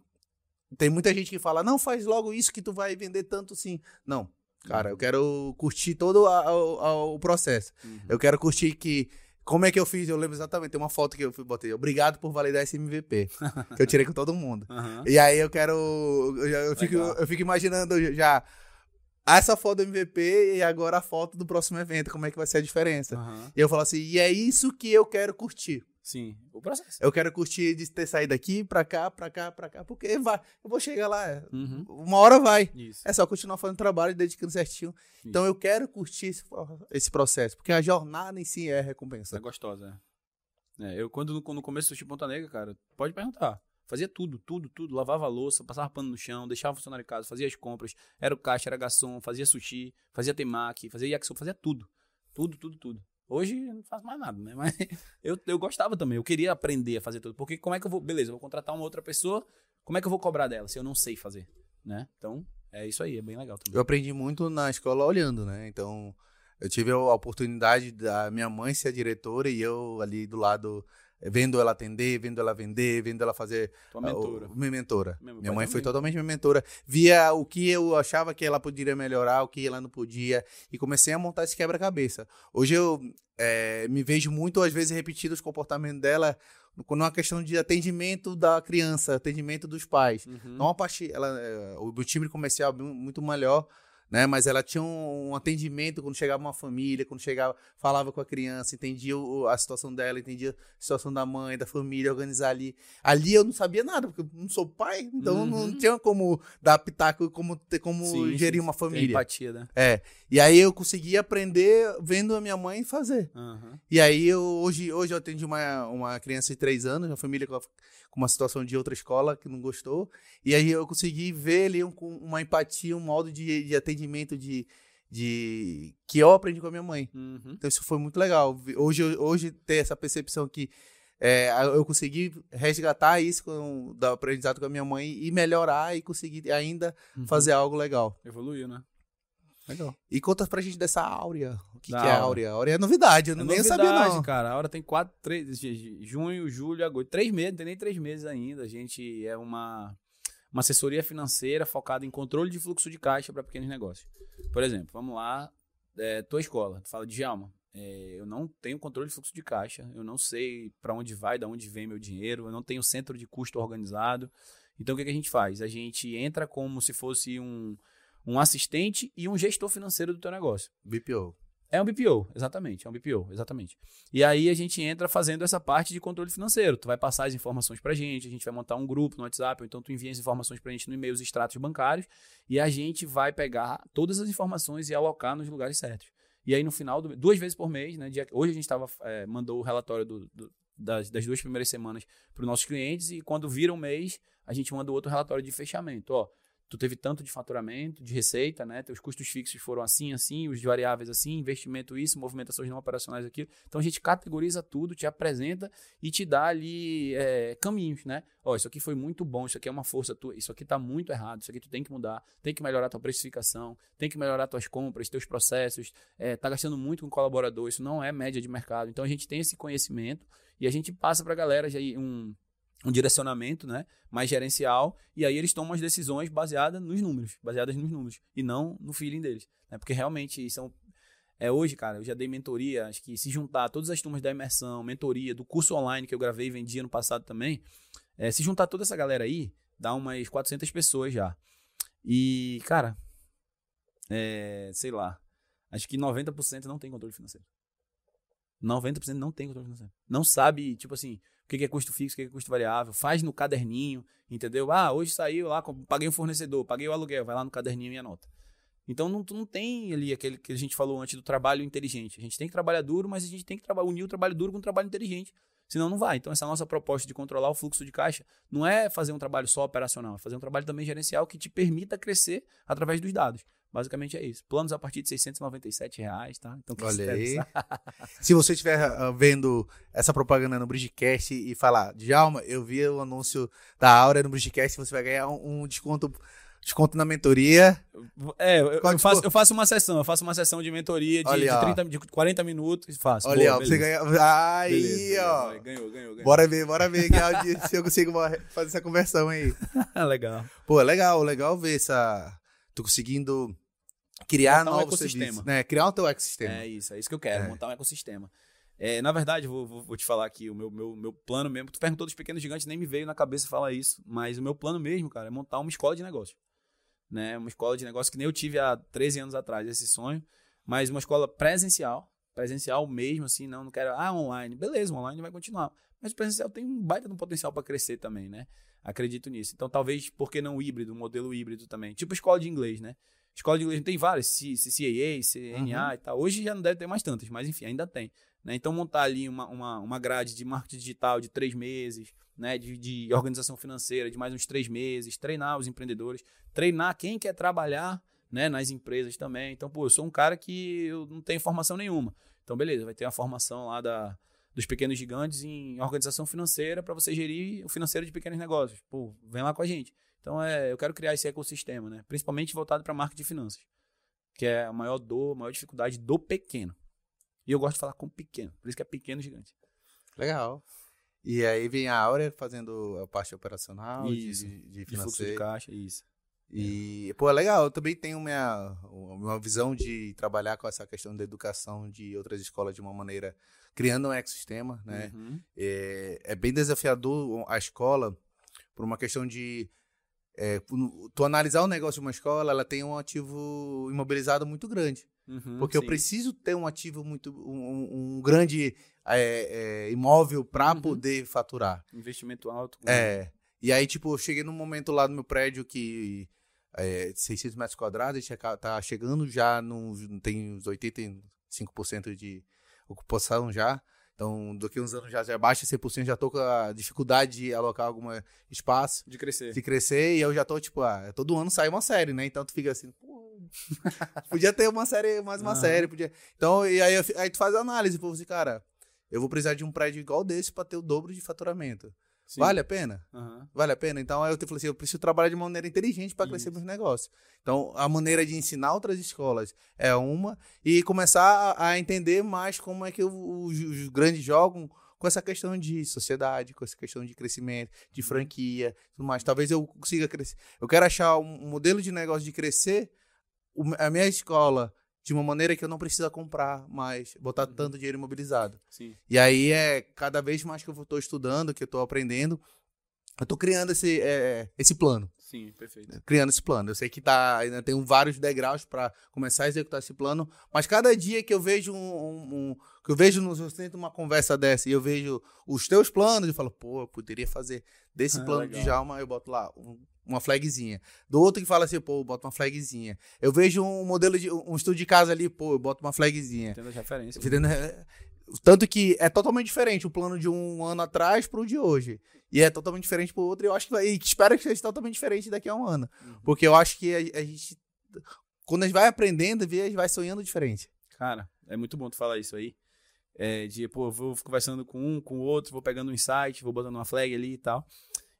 Tem muita gente que fala, não, faz logo isso que tu vai vender tanto sim. Não, cara, eu quero curtir todo a- a- o processo.
Uhum.
Eu quero curtir que. Como é que eu fiz? Eu lembro exatamente. Tem uma foto que eu botei. Obrigado por validar esse MVP. que eu tirei com todo mundo.
Aham.
E aí eu quero. Eu, eu fico, eu fico imaginando já essa foto do MVP e agora a foto do próximo evento. Como é que vai ser a diferença?
Aham.
E eu falo assim, e é isso que eu quero curtir.
Sim. O processo.
Eu quero curtir de ter saído daqui pra cá, pra cá, pra cá. Porque vai, eu vou chegar lá.
Uhum.
Uma hora vai.
Isso.
É só continuar fazendo trabalho e dedicando certinho. Então eu quero curtir esse, esse processo. Porque a jornada em si é recompensa.
É gostosa, é. É, eu quando no, no começo do Sushi Ponta Negra, cara, pode perguntar. Fazia tudo, tudo, tudo. Lavava a louça, passava pano no chão, deixava o funcionário em casa, fazia as compras, era o caixa, era garçom, fazia sushi, fazia temaki, fazia yakisoba, fazia tudo. Tudo, tudo, tudo. Hoje eu não faço mais nada, né? Mas eu, eu gostava também, eu queria aprender a fazer tudo. Porque como é que eu vou. Beleza, eu vou contratar uma outra pessoa, como é que eu vou cobrar dela se eu não sei fazer? Né? Então, é isso aí, é bem legal também.
Eu aprendi muito na escola olhando, né? Então, Eu tive a oportunidade da minha mãe ser a diretora e eu ali do lado vendo ela atender, vendo ela vender, vendo ela fazer.
Tua mentora.
Uh, minha mentora.
Meu
minha mãe foi totalmente minha mentora. Via o que eu achava que ela poderia melhorar, o que ela não podia, e comecei a montar esse quebra-cabeça. Hoje eu eh, me vejo muito, às vezes, repetindo os comportamentos dela numa questão de atendimento da criança, atendimento dos pais.
Uhum.
Não a parte, ela, eh, o meu time comercial é muito melhor, né? Mas ela tinha um, um atendimento quando chegava uma família, quando chegava, falava com a criança, entendia o- a situação dela, entendia a situação da mãe, da família, organizar ali. Ali eu não sabia nada, porque eu não sou pai, então
Uhum.
não tinha como dar pitaco, como ter como
Sim,
gerir uma família.
empatia, né?
É. E aí eu consegui aprender vendo a minha mãe fazer.
Aham.
E aí eu hoje, hoje eu atendi uma, uma criança de três anos, uma família com, uma situação de outra escola que não gostou. E aí eu consegui ver ali um, uma empatia, um modo de, de atendimento de, de que eu aprendi com a minha mãe.
Uhum.
Então isso foi muito legal. Hoje, hoje ter essa percepção que é, eu consegui resgatar isso com, do aprendizado com a minha mãe e melhorar e conseguir ainda
Uhum.
fazer algo legal.
Evoluiu, né? Legal.
E conta pra gente dessa áurea. O que, que é a
Áurea.
áurea? Áurea é novidade, eu
É
nem
novidade,
sabia não.
cara. A hora tem quatro, três, junho, julho, agosto. Três meses, não tem nem três meses ainda. A gente é uma, uma assessoria financeira focada em controle de fluxo de caixa para pequenos negócios. Por exemplo, vamos lá, é, tua escola, tu fala de. É, eu não tenho controle de fluxo de caixa, eu não sei para onde vai, de onde vem meu dinheiro, eu não tenho centro de custo organizado. Então o que, que a gente faz? A gente entra como se fosse um, um assistente e um gestor financeiro do teu negócio.
BPO.
É um BPO, exatamente, é um BPO, exatamente. E aí a gente entra fazendo essa parte de controle financeiro. Tu vai passar as informações pra gente, a gente vai montar um grupo no WhatsApp, ou então tu envia as informações pra gente no e-mail, os extratos bancários, e a gente vai pegar todas as informações e alocar nos lugares certos. E aí no final, do, duas vezes por mês, né? dia- hoje a gente tava, é, mandou o relatório do- do- das, das duas primeiras semanas para os nossos clientes, e quando vira um mês, a gente manda outro relatório de fechamento. Ó, tu teve tanto de faturamento, de receita, né? Teus custos fixos foram assim, assim, os variáveis assim, investimento isso, movimentações não operacionais aquilo. Então a gente categoriza tudo, te apresenta e te dá ali é, caminhos, né? Ó, isso aqui foi muito bom, isso aqui é uma força tua, isso aqui tá muito errado, isso aqui tu tem que mudar, tem que melhorar tua precificação, tem que melhorar tuas compras, teus processos, é, tá gastando muito com colaborador, isso não é média de mercado. Então a gente tem esse conhecimento e a gente passa pra galera já um um direcionamento, né, mais gerencial, e aí eles tomam as decisões baseadas nos números, baseadas nos números, e não no feeling deles, né, porque realmente são é hoje, cara, eu já dei mentoria, acho que se juntar todas as turmas da imersão, mentoria, do curso online que eu gravei e vendi ano passado também, é, se juntar toda essa galera aí, dá umas 400 pessoas já. E, cara, é, sei lá, acho que 90% não tem controle financeiro. 90% não tem controle financeiro. Não sabe, tipo assim, o que é custo fixo, o que é custo variável, faz no caderninho, entendeu? Ah, hoje saiu lá, paguei um fornecedor, paguei o aluguel, vai lá no caderninho e anota. Então não, não tem ali aquele que a gente falou antes do trabalho inteligente. A gente tem que trabalhar duro, mas a gente tem que unir o trabalho duro com o trabalho inteligente. Senão não vai. Então essa nossa proposta de controlar o fluxo de caixa não é fazer um trabalho só operacional, é fazer um trabalho também gerencial que te permita crescer através dos dados. Basicamente é isso. Planos a partir de 697 reais, tá? Então,
Olha aí. Se você estiver ah, vendo essa propaganda no Bridgecast e falar, Djalma, eu vi o anúncio da Aura no Bridgecast, você vai ganhar um, desconto, desconto na mentoria.
É, eu, eu faço, eu faço uma sessão, eu faço uma sessão de mentoria de,
Olha,
de,
ó.
30, de 40 minutos e faço.
Olha,
Boa,
ó, você ganhar. Aí,
Beleza,
ó.
Ganhou, ganhou, ganhou.
Bora ver, bora ver se eu consigo fazer essa conversão aí.
Legal.
Pô, é legal, legal ver essa. Tu conseguindo criar
Montar um
novos
ecossistema.
serviços, né? Criar o teu ecossistema.
É isso, é isso que eu quero,
É.
montar um ecossistema. É, na verdade, vou, vou, vou te falar aqui, o meu, meu, meu plano mesmo. Tu perguntou dos pequenos gigantes, nem me veio na cabeça falar isso, mas o meu plano mesmo, cara, é montar uma escola de negócio. Né? Uma escola de negócio que nem eu tive há 13 anos atrás, esse sonho, mas uma escola presencial, presencial mesmo, assim, não, não quero, ah, online. Beleza, online vai continuar. Mas o presencial tem um baita de um potencial para crescer também, né? Acredito nisso. Então, talvez, por que não híbrido, um modelo híbrido também? Tipo escola de inglês, né? Escola de inglês tem várias, C- C- CAA, CNA e tal. Hoje já não deve ter mais tantas, mas enfim, ainda tem. Né? Então, montar ali uma, uma, uma grade de marketing digital de três meses, né? de, de organização financeira de mais uns três meses, treinar os empreendedores, treinar quem quer trabalhar né? nas empresas também. Então, pô, eu sou um cara que eu não tenho formação nenhuma. Então, beleza, vai ter uma formação lá da, dos pequenos gigantes em organização financeira para você gerir o financeiro de pequenos negócios. Pô, vem lá com a gente. Então, é, eu quero criar esse ecossistema, né? Principalmente voltado para marketing de finanças. que é a maior dor, a maior dificuldade do pequeno. E eu gosto de falar com pequeno, por isso que é pequeno gigante.
Legal. E aí vem a Áurea fazendo a parte operacional, de-
Isso,
de, de
De fluxo de caixa, isso.
E, pô, é legal. Eu também tenho minha, uma visão de trabalhar com essa questão da educação de outras escolas de uma maneira, criando um ecossistema, né?
Uhum.
É, é bem desafiador a escola por uma questão de. É, tu- analisar o negócio de uma escola, ela tem um ativo imobilizado muito grande.
Uhum,
Porque eu
sim.
preciso ter um ativo muito. um, um grande é, é, imóvel para
Uhum.
poder faturar.
Investimento alto. com-
É. E aí, tipo, eu cheguei num momento lá no meu prédio que é, 600 metros quadrados, a gente tá chegando já, no, tem uns 85% de ocupação já. Então, daqui a uns anos já, já baixa 100%, já tô com a dificuldade de alocar algum espaço,
De crescer.
de crescer, e eu já tô, tipo, ah, todo ano sai uma série, né? Então tu fica assim, pô, podia ter uma série, mais uma
Aham.
série, podia. Então, e aí, aí tu faz a análise, pô, assim, cara, eu vou precisar de um prédio igual desse para ter o dobro de faturamento.
Sim.
Vale a pena?
Aham.
Vale a pena? Então aí eu te falei assim, eu preciso trabalhar de maneira inteligente para crescer meus negócios. Então a maneira de ensinar outras escolas é uma e começar a, entender mais como é que os, os grandes jogam com essa questão de sociedade, com essa questão de crescimento, de
Uhum.
franquia, tudo mais. Talvez eu consiga crescer. Eu quero achar um modelo de negócio de crescer a minha escola de uma maneira que eu não precisa comprar mais, botar
Uhum.
tanto dinheiro imobilizado.
Sim.
E aí é cada vez mais que eu estou estudando, que eu estou aprendendo, eu estou criando esse, é, esse plano.
Sim, perfeito.
Criando esse plano. Eu sei que tá, ainda tem vários degraus para começar a executar esse plano, mas cada dia que eu vejo um, um- um- que eu vejo no sustento uma conversa dessa e eu vejo os teus planos, eu falo, pô, eu poderia fazer desse
Ah,
plano
legal.
de Jalma, eu boto lá um- uma flagzinha. Do outro que fala assim, pô, eu boto uma flagzinha. Eu vejo um modelo de um estudo de casa ali, pô, eu boto uma flagzinha.
Entendo as referências.
Entendendo? É, Tanto que é totalmente diferente o plano de um ano atrás pro de hoje. E é totalmente diferente pro outro. E eu acho que vai. E espero que seja totalmente diferente daqui a um ano.
Uhum.
Porque eu acho que a, a gente. Quando a gente vai aprendendo, vê, a gente vai sonhando diferente.
Cara, é muito bom tu falar isso aí. É, de, pô, vou conversando com um, com o outro, vou pegando um insight, vou botando uma flag ali e tal.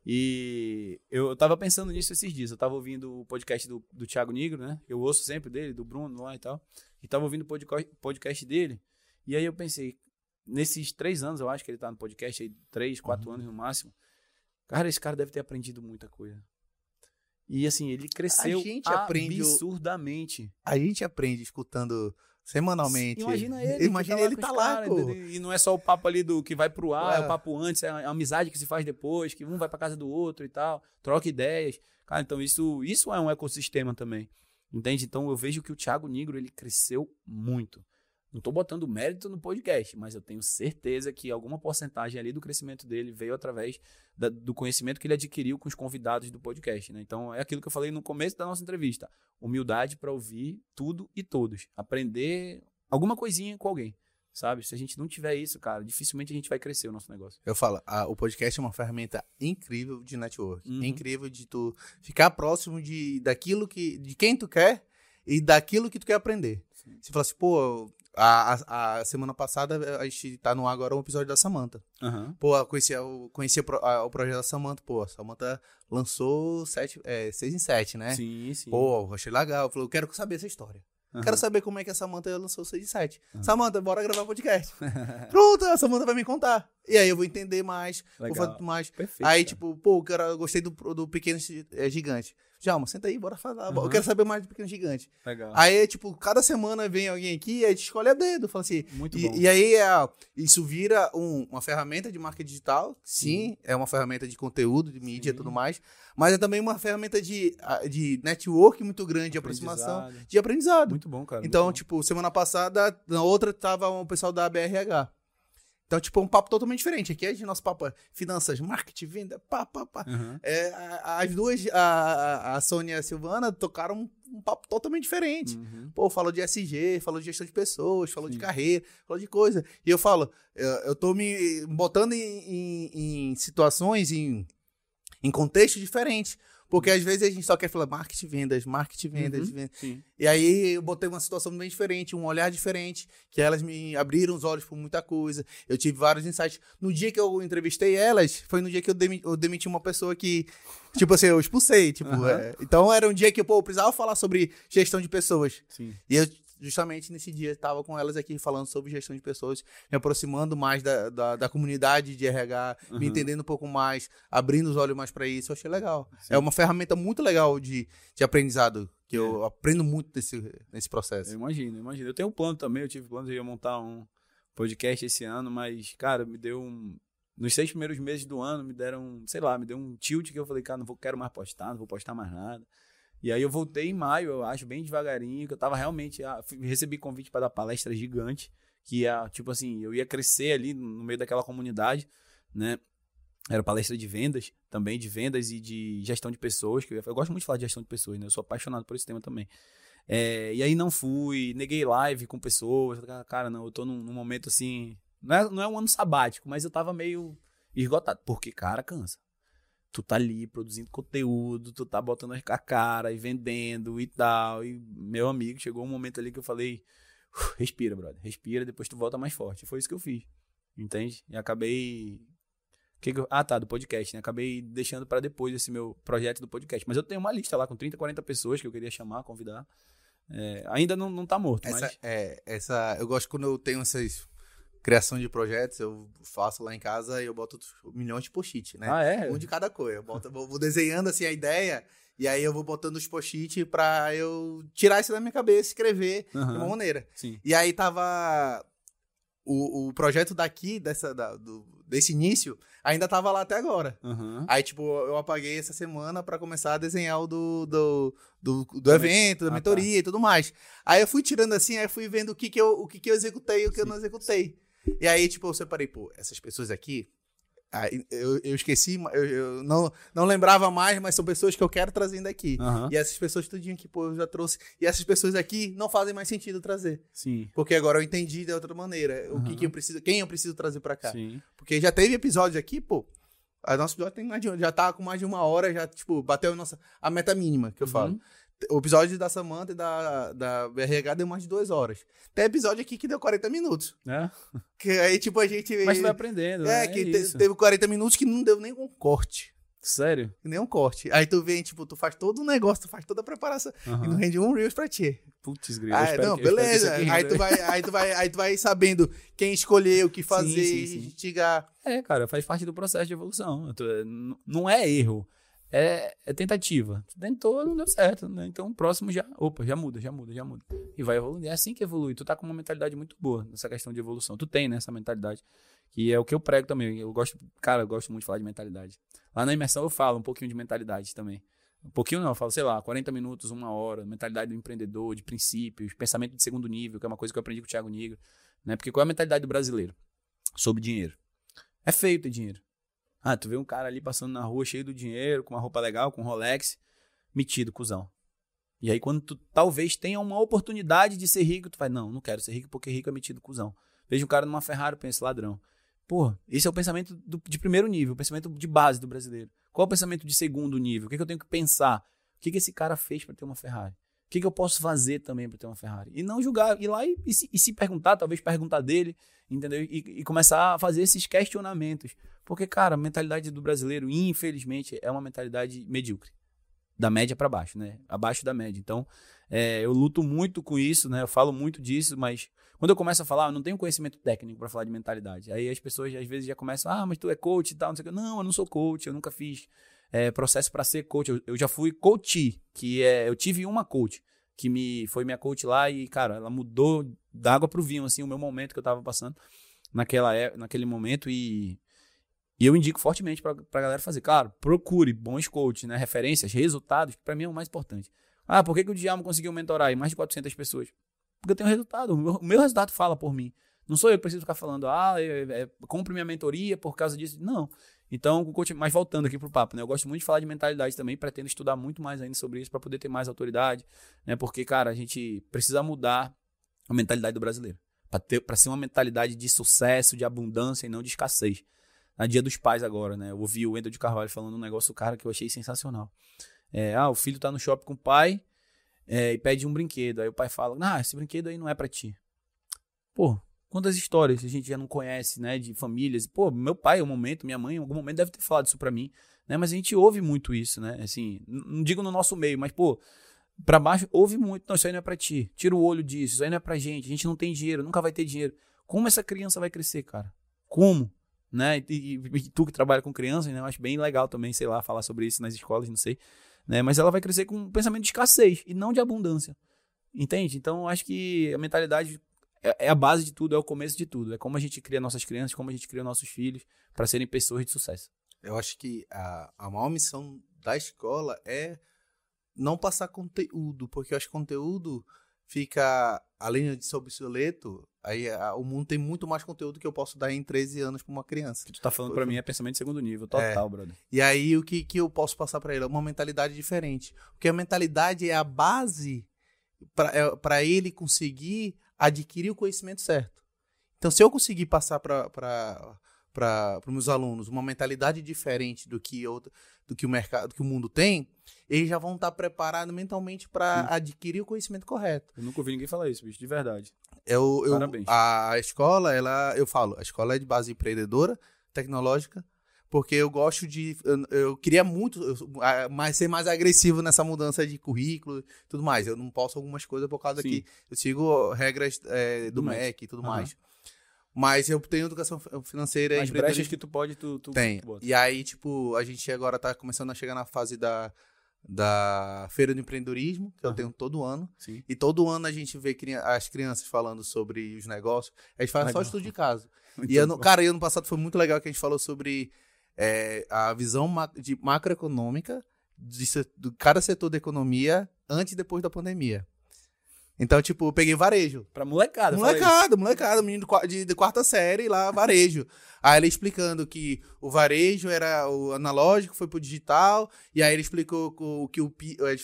E eu, eu tava pensando nisso esses dias. Eu tava ouvindo o podcast do, do Thiago Negro, né? Eu ouço sempre dele, do Bruno lá e tal. E tava ouvindo o podca- podcast dele. E aí eu pensei, nesses três anos, eu acho que ele tá no podcast aí, três, quatro anos no máximo. Cara, esse cara deve ter aprendido muita coisa. E assim, ele cresceu
gente aprende o-
absurdamente.
A gente aprende escutando semanalmente.
Imagina ele.
Imagina ele tá lá,
caras,
pô.
entendeu? E não é só o papo ali do que vai pro ar, é,
É.
o papo antes, é a amizade que se faz depois, que um vai pra casa do outro e tal, troca ideias. Cara, então isso, isso é um ecossistema também. Entende? Então eu vejo que o Thiago Negro, ele cresceu muito. Não tô botando mérito no podcast, mas eu tenho certeza que alguma porcentagem ali do crescimento dele veio através da- do conhecimento que ele adquiriu com os convidados do podcast, né? Então é aquilo que eu falei no começo da nossa entrevista. Humildade para ouvir tudo e todos. Aprender alguma coisinha com alguém, sabe? Se a gente não tiver isso, cara, dificilmente a gente vai crescer o nosso negócio.
Eu falo, a- o podcast é uma ferramenta incrível de network.
Uhum.
Incrível de tu ficar próximo de, daquilo que. de quem tu quer e daquilo que tu quer aprender.
Sim.
Você fala assim, pô, a, a, a semana passada a gente tá no ar agora um episódio da Samantha.
Aham.
Pô, eu conhecia, eu a- o projeto da Samantha, pô, a Samantha lançou sete, é, seis em sete, né?
Sim, sim.
Pô, achei legal. Eu falei, eu quero saber essa história.
Aham.
Quero saber como é que a Samantha lançou o 6 de 7.
Aham.
Samantha, bora gravar podcast. Pronto, a Samantha vai me contar. E aí eu vou entender mais, vou
Legal.
fazer mais.
Perfeito.
aí,
cara.
tipo, pô, cara, eu gostei do, do Pequeno é, Gigante. Jalma, senta aí, bora falar. Eu
Aham.
quero saber mais do Pequeno Gigante.
Legal.
Aí, tipo, cada semana vem alguém aqui e a gente escolhe a dedo. Fala assim.
Muito
E,
bom.
e aí, é, isso vira um- uma ferramenta de marketing digital. Sim, é uma ferramenta de conteúdo, de mídia e
Sim.
tudo mais. Mas é também uma ferramenta de, de network muito grande, de aproximação, de aprendizado.
Muito bom, cara.
Então, tipo, semana passada, na outra tava o pessoal da BRH. Então, tipo, é um papo totalmente diferente. Aqui é de nosso papo é finanças, marketing, venda, pá, pá, pá.
Aham.
É, a- as duas, a, a- Sônia e a Silvana, tocaram um, um papo totalmente diferente.
Uhum.
Pô, falou de SG, falou de gestão de pessoas, falou de
Sim.
carreira, falou de coisa. E eu falo, eu, eu tô me botando em, em- em situações, em, em contextos diferentes. Porque às vezes a gente só quer falar marketing, vendas, marketing, vendas,
Uhum.
vendas.
Sim.
E aí eu botei uma situação bem diferente, um olhar diferente, que elas me abriram os olhos por muita coisa. Eu tive vários insights. No dia que eu entrevistei elas, foi no dia que eu, demi- eu demiti uma pessoa que, tipo assim, eu expulsei. Tipo,
Aham.
é. Então era um dia que pô, eu precisava falar sobre gestão de pessoas.
Sim.
E eu, justamente nesse dia, estava com elas aqui falando sobre gestão de pessoas, me aproximando mais da, da, da comunidade de RH,
Uhum.
me entendendo um pouco mais, abrindo os olhos mais para isso. Eu achei legal.
Sim.
É uma ferramenta muito legal de, de aprendizado, que eu
É.
aprendo muito nesse, nesse
Eu
processo.
imagino, eu imagino. Eu tenho um plano também, eu tive plano de eu montar um podcast esse ano, mas, cara, me deu um. Nos seis primeiros meses do ano, me deram, sei lá, me deu um tilt que eu falei, cara, não vou, quero mais postar, não vou postar mais nada. E aí eu voltei em maio, eu acho, bem devagarinho, que eu tava realmente. ah, recebi convite para dar palestra gigante, que ia, tipo assim, eu ia crescer ali no meio daquela comunidade, né? Era palestra de vendas, também de vendas e de gestão de pessoas, que eu, eu gosto muito de falar de gestão de pessoas, né? Eu sou apaixonado por esse tema também. É, e aí não fui, neguei live com pessoas. falei, Cara, não, eu tô num, num momento assim. Não é, não é um ano sabático, mas eu tava meio esgotado. Porque, cara, cansa. Tu tá ali produzindo conteúdo, tu tá botando a cara e vendendo e tal. E, meu amigo, chegou um momento ali que eu falei: "Uf, respira, brother, respira, depois tu volta mais forte. Foi isso que eu fiz. Entende? E acabei. que que eu- Ah, tá, do podcast, né? Acabei deixando pra depois esse meu projeto do podcast. Mas eu tenho uma lista lá com 30, 40 pessoas que eu queria chamar, convidar. É, ainda não, não tá morto,
Essa,
mas.
é, essa, eu gosto quando eu tenho essas criação de projetos, eu faço lá em casa e eu boto milhões de post-it, né?
Ah, é?
Um de cada cor. Eu boto, vou, desenhando assim a ideia e aí eu vou botando os post-it pra eu tirar isso da minha cabeça, escrever de uma maneira.
Sim.
E aí tava. O, o projeto daqui, dessa, da- do- desse início, ainda tava lá até agora.
Aham.
Aí, tipo, eu apaguei essa semana pra começar a desenhar o do, do, do, do evento, da
Ah, tá.
mentoria e tudo mais. Aí eu fui tirando assim, aí fui vendo o que, que, eu, o que, que eu executei e o que eu não executei. E aí, tipo, eu separei, pô, essas pessoas aqui. eu, eu esqueci, eu, eu não, não lembrava mais, mas são pessoas que eu quero trazendo aqui.
Aham.
E essas pessoas tudinho aqui, pô, eu já trouxe. E essas pessoas aqui não fazem mais sentido trazer.
Sim.
Porque agora eu entendi de outra maneira. O que, que eu preciso, quem eu preciso trazer pra cá.
Sim.
Porque já teve episódio aqui, pô. A nosso episódio tem mais de, já tá com mais de uma hora, já, tipo, bateu a, nossa, a meta mínima, que eu falo.
Uhum.
O episódio da Samantha e da, da BRH deu mais de duas horas. Tem episódio aqui que deu 40 minutos.
É.
Que aí, tipo, a gente.
Mas tu vai aprendendo.
é,
né?
que
é
te- teve 40 minutos que não deu nem um corte.
Sério?
Nem um corte. Aí tu vem, tipo, tu faz todo o negócio, tu faz toda a preparação. E não rende um Reels pra ti.
Putz, grilo.
Ah, não,
que-
beleza. Aí tu, vai, aí, tu vai, aí tu vai sabendo quem escolher, o que fazer,
sim, sim.
instigar.
É, cara, faz parte do processo de evolução. Não é erro, é, é tentativa. Tentou, não deu certo, né? Então o próximo já, opa, já muda, já muda, já muda. E vai evoluindo. É assim que evolui. Tu tá com uma mentalidade muito boa nessa questão de evolução. Tu tem, né, essa mentalidade. Que é o que eu prego também. Eu gosto, cara, eu gosto muito de falar de mentalidade. Lá na imersão eu falo um pouquinho de mentalidade também. Um pouquinho não, eu falo, sei lá, 40 minutos, uma hora, mentalidade do empreendedor, de princípios, pensamento de segundo nível, que é uma coisa que eu aprendi com o Thiago Nigro. Né? Porque qual é a mentalidade do brasileiro sobre dinheiro? É feio ter dinheiro. Ah, tu vê um cara ali passando na rua cheio do dinheiro, com uma roupa legal, com um Rolex, metido, cuzão. E aí, quando tu talvez tenha uma oportunidade de ser rico, tu vai, não, não quero ser rico porque rico é metido, cuzão. Veja um cara numa Ferrari, pensa, ladrão. Pô, esse é o pensamento do- de primeiro nível, o pensamento de base do brasileiro. Qual é o pensamento de segundo nível? O que, que eu tenho que pensar? O que, que esse cara fez para ter uma Ferrari? O que, que eu posso fazer também para ter uma Ferrari? E não julgar, ir lá e, e se, e se perguntar, talvez perguntar dele, entendeu? E, e começar a fazer esses questionamentos. Porque, cara, a mentalidade do brasileiro, infelizmente, é uma mentalidade medíocre. Da média para baixo, né? Abaixo da média. Então, é, eu luto muito com isso, né? Eu falo muito disso, mas quando eu começo a falar, eu não tenho conhecimento técnico para falar de mentalidade. Aí as pessoas às vezes já começam, ah, mas tu é coach e tal, não sei o que. Não, eu não sou coach, eu nunca fiz é, processo para ser coach. Eu, eu já fui coach, que é, eu tive uma coach que me foi minha coach lá e, cara, ela mudou da água pro vinho, assim, o meu momento que eu tava passando naquela, é- naquele momento e, e eu indico fortemente pra, pra galera fazer. Claro, procure bons coaches, né? Referências, resultados, que pra mim é o mais importante. Ah, por que, que o Diamo conseguiu mentorar aí mais de 400 pessoas? Porque eu tenho resultado, o meu, meu resultado fala por mim. Não sou eu que preciso ficar falando, ah, é, é, compre minha mentoria por causa disso. Não. Então, mas voltando aqui pro papo, né? Eu gosto muito de falar de mentalidade também, pretendo estudar muito mais ainda sobre isso para poder ter mais autoridade, né? Porque, cara, a gente precisa mudar a mentalidade do brasileiro. Pra ser uma mentalidade de sucesso, de abundância e não de escassez. Na Dia dos Pais agora, né? Eu ouvi o Wendel de Carvalho falando um negócio, cara, que eu achei sensacional. É, ah, o filho tá no shopping com o pai é, e pede um brinquedo. Aí o pai fala: Ah, esse brinquedo aí não é para ti. Pô, quantas histórias a gente já não conhece, né? De famílias. Pô, meu pai, um momento, minha mãe, em algum momento deve ter falado isso para mim, né? Mas a gente ouve muito isso, né? Assim, não digo no nosso meio, mas, pô, pra baixo, ouve muito. Não, isso aí não é pra ti. Tira o olho disso, isso aí não é pra gente. A gente não tem dinheiro, nunca vai ter dinheiro. Como essa criança vai crescer, cara? Como? Né? E, e, e tu que trabalha com crianças, né? Eu acho bem legal também, sei lá, falar sobre isso nas escolas, não sei né? Mas ela vai crescer com um pensamento de escassez e não de abundância. Entende? Então, acho que a mentalidade é, é a base de tudo, é o começo de tudo. É como a gente cria nossas crianças, como a gente cria nossos filhos para serem pessoas de sucesso.
Eu acho que a, a maior missão da escola é não passar conteúdo, porque eu acho que conteúdo fica, além de ser obsoleto, aí a, o mundo tem muito mais conteúdo que eu posso dar em 13 anos para uma criança. O
que tu tá falando para mim é pensamento de segundo nível, total, é. brother.
E aí o que, que eu posso passar para ele? É uma mentalidade diferente. Porque a mentalidade é a base para é, ele conseguir adquirir o conhecimento certo. Então, se eu conseguir passar para para os meus alunos uma mentalidade diferente do que outra, do que o mercado, do que o mundo tem, eles já vão estar preparados mentalmente para adquirir o conhecimento correto.
Eu nunca ouvi ninguém falar isso, bicho, de verdade.
Eu, eu, Parabéns. A escola, ela, eu falo, a escola é de base empreendedora, tecnológica, porque eu gosto de. Eu, eu queria muito eu, mais, ser mais agressivo nessa mudança de currículo e tudo mais. Eu não posso algumas coisas por causa Sim. que eu sigo regras é, do, do MEC e tudo uhum. mais. Mas eu tenho educação financeira.
As brechas que tu pode, tu, tu
Tem. Tu e aí, tipo, a gente agora tá começando a chegar na fase da, da Feira do Empreendedorismo, que eu tenho todo ano.
Sim.
E todo ano a gente vê as crianças falando sobre os negócios. A gente faz legal. só estudo de caso. e ano, cara, e ano passado foi muito legal que a gente falou sobre é, a visão de macroeconômica de, de cada setor da economia antes e depois da pandemia. Então, tipo, eu peguei varejo.
Pra molecada.
Molecada, molecada, menino de, de, quarta série lá, varejo. aí ele explicando que o varejo era o analógico, foi pro digital, e aí ele explicou que o,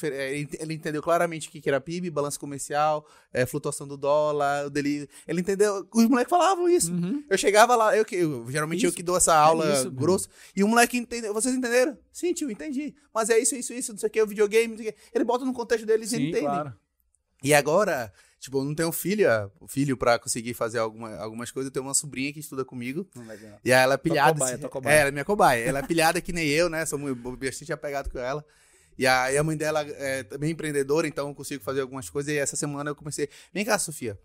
é, ele entendeu claramente o que era PIB, balanço comercial, é, flutuação do dólar, o dele. Ele entendeu. Os moleques falavam isso.
Uhum.
Eu chegava lá, eu, eu geralmente isso. eu que dou essa aula é isso, grossa, e o moleque entendeu. Vocês entenderam? Sim, tio, entendi. Mas é isso, isso, isso, não sei o que, o videogame, não sei o que. Ele bota no contexto deles e entende. Claro. E agora, tipo, eu não tenho filha, filho para conseguir fazer alguma, algumas coisas. Eu tenho uma sobrinha que estuda comigo. E aí ela é pilhada.
Cobaia,
assim,
cobaia.
É, ela é minha cobaia. Ela é pilhada que nem eu, né? Sou bastante apegado com ela. E aí a mãe dela é também empreendedora, então eu consigo fazer algumas coisas. E essa semana eu comecei. Vem cá, Sofia.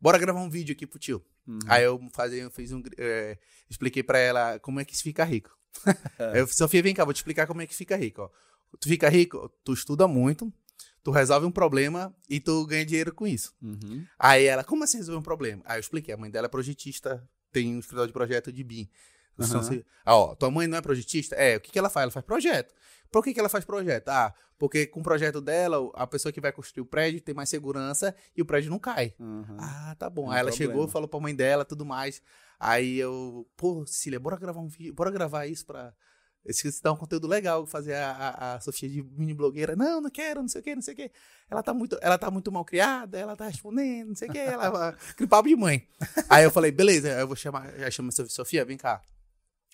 Bora gravar um vídeo aqui pro tio. Uhum. Aí eu, fazia, eu fiz um. É, expliquei para ela como é que se fica rico. eu, Sofia, vem cá, vou te explicar como é que fica rico. Ó. Tu fica rico, tu estuda muito, tu resolve um problema e tu ganha dinheiro com isso.
Uhum.
Aí ela, como assim resolver um problema? Aí eu expliquei, a mãe dela é projetista, tem um escritório de projeto de BIM. Uhum. Ah, ó, tua mãe não é projetista? É, o que, que ela faz? Ela faz projeto. Por que, que ela faz projeto? Ah, porque com o projeto dela, a pessoa que vai construir o prédio tem mais segurança e o prédio não cai.
Uhum.
Ah, tá bom. Aí ela problema. chegou, falou pra mãe dela, tudo mais. Aí eu, pô, Cecília, bora gravar um vídeo, bora gravar isso pra, esse dá um conteúdo legal, fazer a, a, a, Sofia de mini blogueira. Não, não quero, não sei o que, não sei o que. Ela tá muito, ela tá muito mal criada, ela tá respondendo, não sei o que. Ela, papo de mãe. Aí eu falei, beleza, eu vou chamar, já chama a Sofia, vem cá.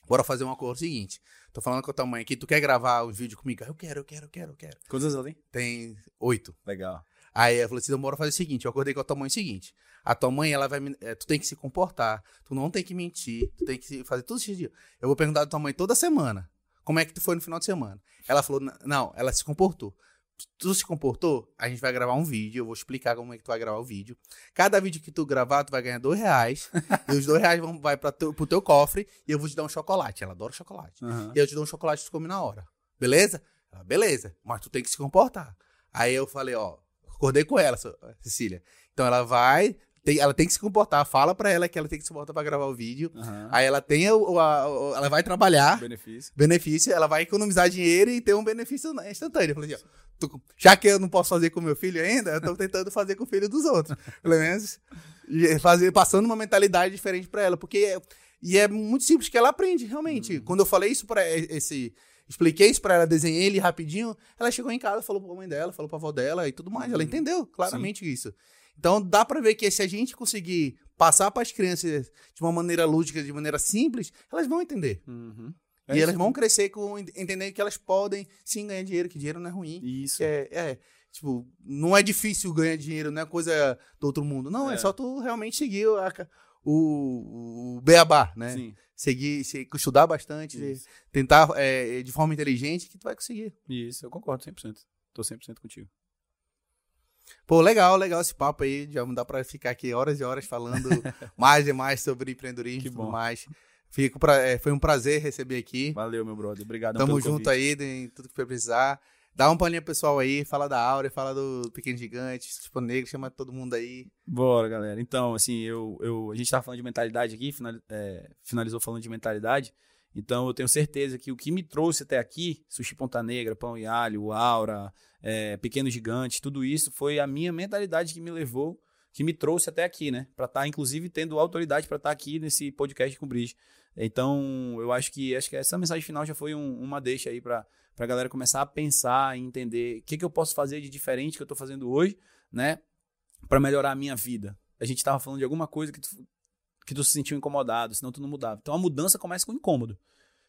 Bora fazer um acordo seguinte. Tô falando com a tua mãe aqui, tu quer gravar um vídeo comigo? Eu quero, eu quero, eu quero, eu quero.
Quantos anos ela tem?
Tem oito.
Legal.
Aí eu falei assim, então bora fazer o seguinte, eu acordei com a tua mãe o seguinte, a tua mãe, ela vai, é, tu tem que se comportar, tu não tem que mentir, tu tem que fazer tudo dias. Eu vou perguntar da tua mãe toda semana, como é que tu foi no final de semana? Ela falou, não, ela se comportou. Tu se comportou? A gente vai gravar um vídeo, eu vou explicar como é que tu vai gravar o vídeo. Cada vídeo que tu gravar, tu vai ganhar dois reais. e os dois reais vão vai para teu, pro teu cofre e eu vou te dar um chocolate. Ela adora chocolate.
Uhum.
E eu te dou um chocolate e tu come na hora. Beleza? Ela, beleza, mas tu tem que se comportar. Aí eu falei, ó, acordei com ela, Cecília. Então ela vai, tem, ela tem que se comportar. Fala pra ela que ela tem que se comportar pra gravar o vídeo.
Uhum.
Aí ela tem o, a, ela vai trabalhar.
Benefício.
Benefício. Ela vai economizar dinheiro e ter um benefício instantâneo. Eu falei, assim, ó, já que eu não posso fazer com meu filho ainda, eu tô tentando fazer com o filho dos outros. Pelo menos fazer, passando uma mentalidade diferente pra ela. Porque e é muito simples que ela aprende, realmente. Uhum. Quando eu falei isso pra esse expliquei isso pra ela, desenhei ele rapidinho. Ela chegou em casa, falou pra mãe dela, falou pra avó dela e tudo mais. Ela uhum. entendeu claramente Sim. isso. Então dá para ver que se a gente conseguir passar para as crianças de uma maneira lúdica, de maneira simples, elas vão entender.
Uhum. É
e
isso
elas vão crescer com entendendo que elas podem sim ganhar dinheiro, que dinheiro não é ruim.
Isso.
É, é, tipo, não é difícil ganhar dinheiro, não é coisa do outro mundo. Não, é,
É.
só tu realmente seguir a o, o beabá, né?
Sim.
Seguir, se- estudar bastante, tentar é, de forma inteligente que tu vai conseguir.
Isso, eu concordo 100%. Tô 100% contigo.
Pô, legal, legal esse papo aí. Já não dá pra ficar aqui horas e horas falando mais e mais sobre empreendedorismo
Que
e tudo mais. Fico pra, é, foi um prazer receber aqui.
Valeu, meu brother. Obrigado
Tamo junto
convite.
aí em tudo que for precisar. Dá um paninho pessoal aí, fala da Áurea, fala do Pequeno Gigante, Tipo Negro, chama todo mundo aí.
Bora, galera. Então, assim, eu, eu, a gente tava falando de mentalidade aqui, finali- é, finalizou falando de mentalidade. Então, eu tenho certeza que o que me trouxe até aqui, Sushi Ponta Negra, Pão e Alho, Aura, é, Pequenos Gigantes, tudo isso foi a minha mentalidade que me levou, que me trouxe até aqui, né? Pra estar, inclusive, tendo autoridade pra estar aqui nesse podcast com o Bridge. Então, eu acho que acho que essa mensagem final já foi um- uma deixa aí pra, pra galera começar a pensar e entender o que, que eu posso fazer de diferente que eu tô fazendo hoje, né? Pra melhorar a minha vida. A gente tava falando de alguma coisa que tu, que tu se sentiu incomodado, senão tu não mudava. Então a mudança começa com incômodo.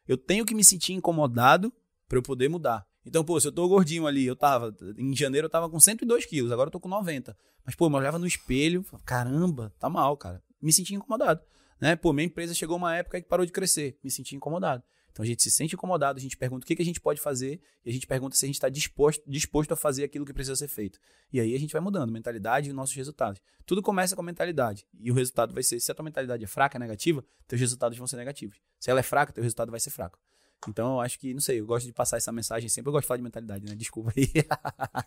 Eu tenho que me sentir incomodado pra eu poder mudar. Então, pô, se eu tô gordinho ali, eu tava, em janeiro eu tava com 102 quilos, agora eu tô com 90. Mas, pô, eu olhava no espelho, caramba, tá mal, cara. Me senti incomodado, né? Pô, minha empresa chegou uma época que parou de crescer, me senti incomodado. Então a gente se sente incomodado, a gente pergunta o que, que a gente pode fazer e a gente pergunta se a gente está disposto, disposto a fazer aquilo que precisa ser feito. E aí a gente vai mudando, mentalidade e nossos resultados. Tudo começa com a mentalidade. E o resultado vai ser, se a tua mentalidade é fraca, negativa, teus resultados vão ser negativos. Se ela é fraca, teu resultado vai ser fraco. Então eu acho que, não sei, eu gosto de passar essa mensagem sempre. Eu gosto de falar de mentalidade, né? Desculpa aí.
Fica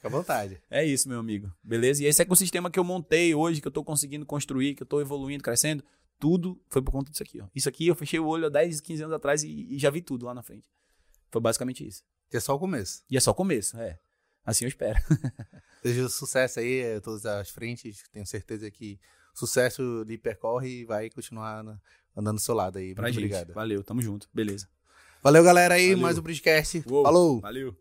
à vontade.
É isso, meu amigo. Beleza? E esse ecossistema que eu montei hoje, que eu tô conseguindo construir, que eu tô evoluindo, crescendo, tudo foi por conta disso aqui, ó. Isso aqui eu fechei o olho há 10, 15 anos atrás e, e já vi tudo lá na frente. Foi basicamente isso.
Que é só o começo.
E é só o começo, é. Assim eu espero.
Desejo sucesso aí, todas as frentes. Tenho certeza que sucesso lhe percorre e vai continuar andando do seu lado aí.
Pra
Muito
gente.
obrigado.
Valeu, tamo junto. Beleza.
Valeu, galera aí.
Valeu.
Mais um podcast.
Uou,
Falou!
Valeu.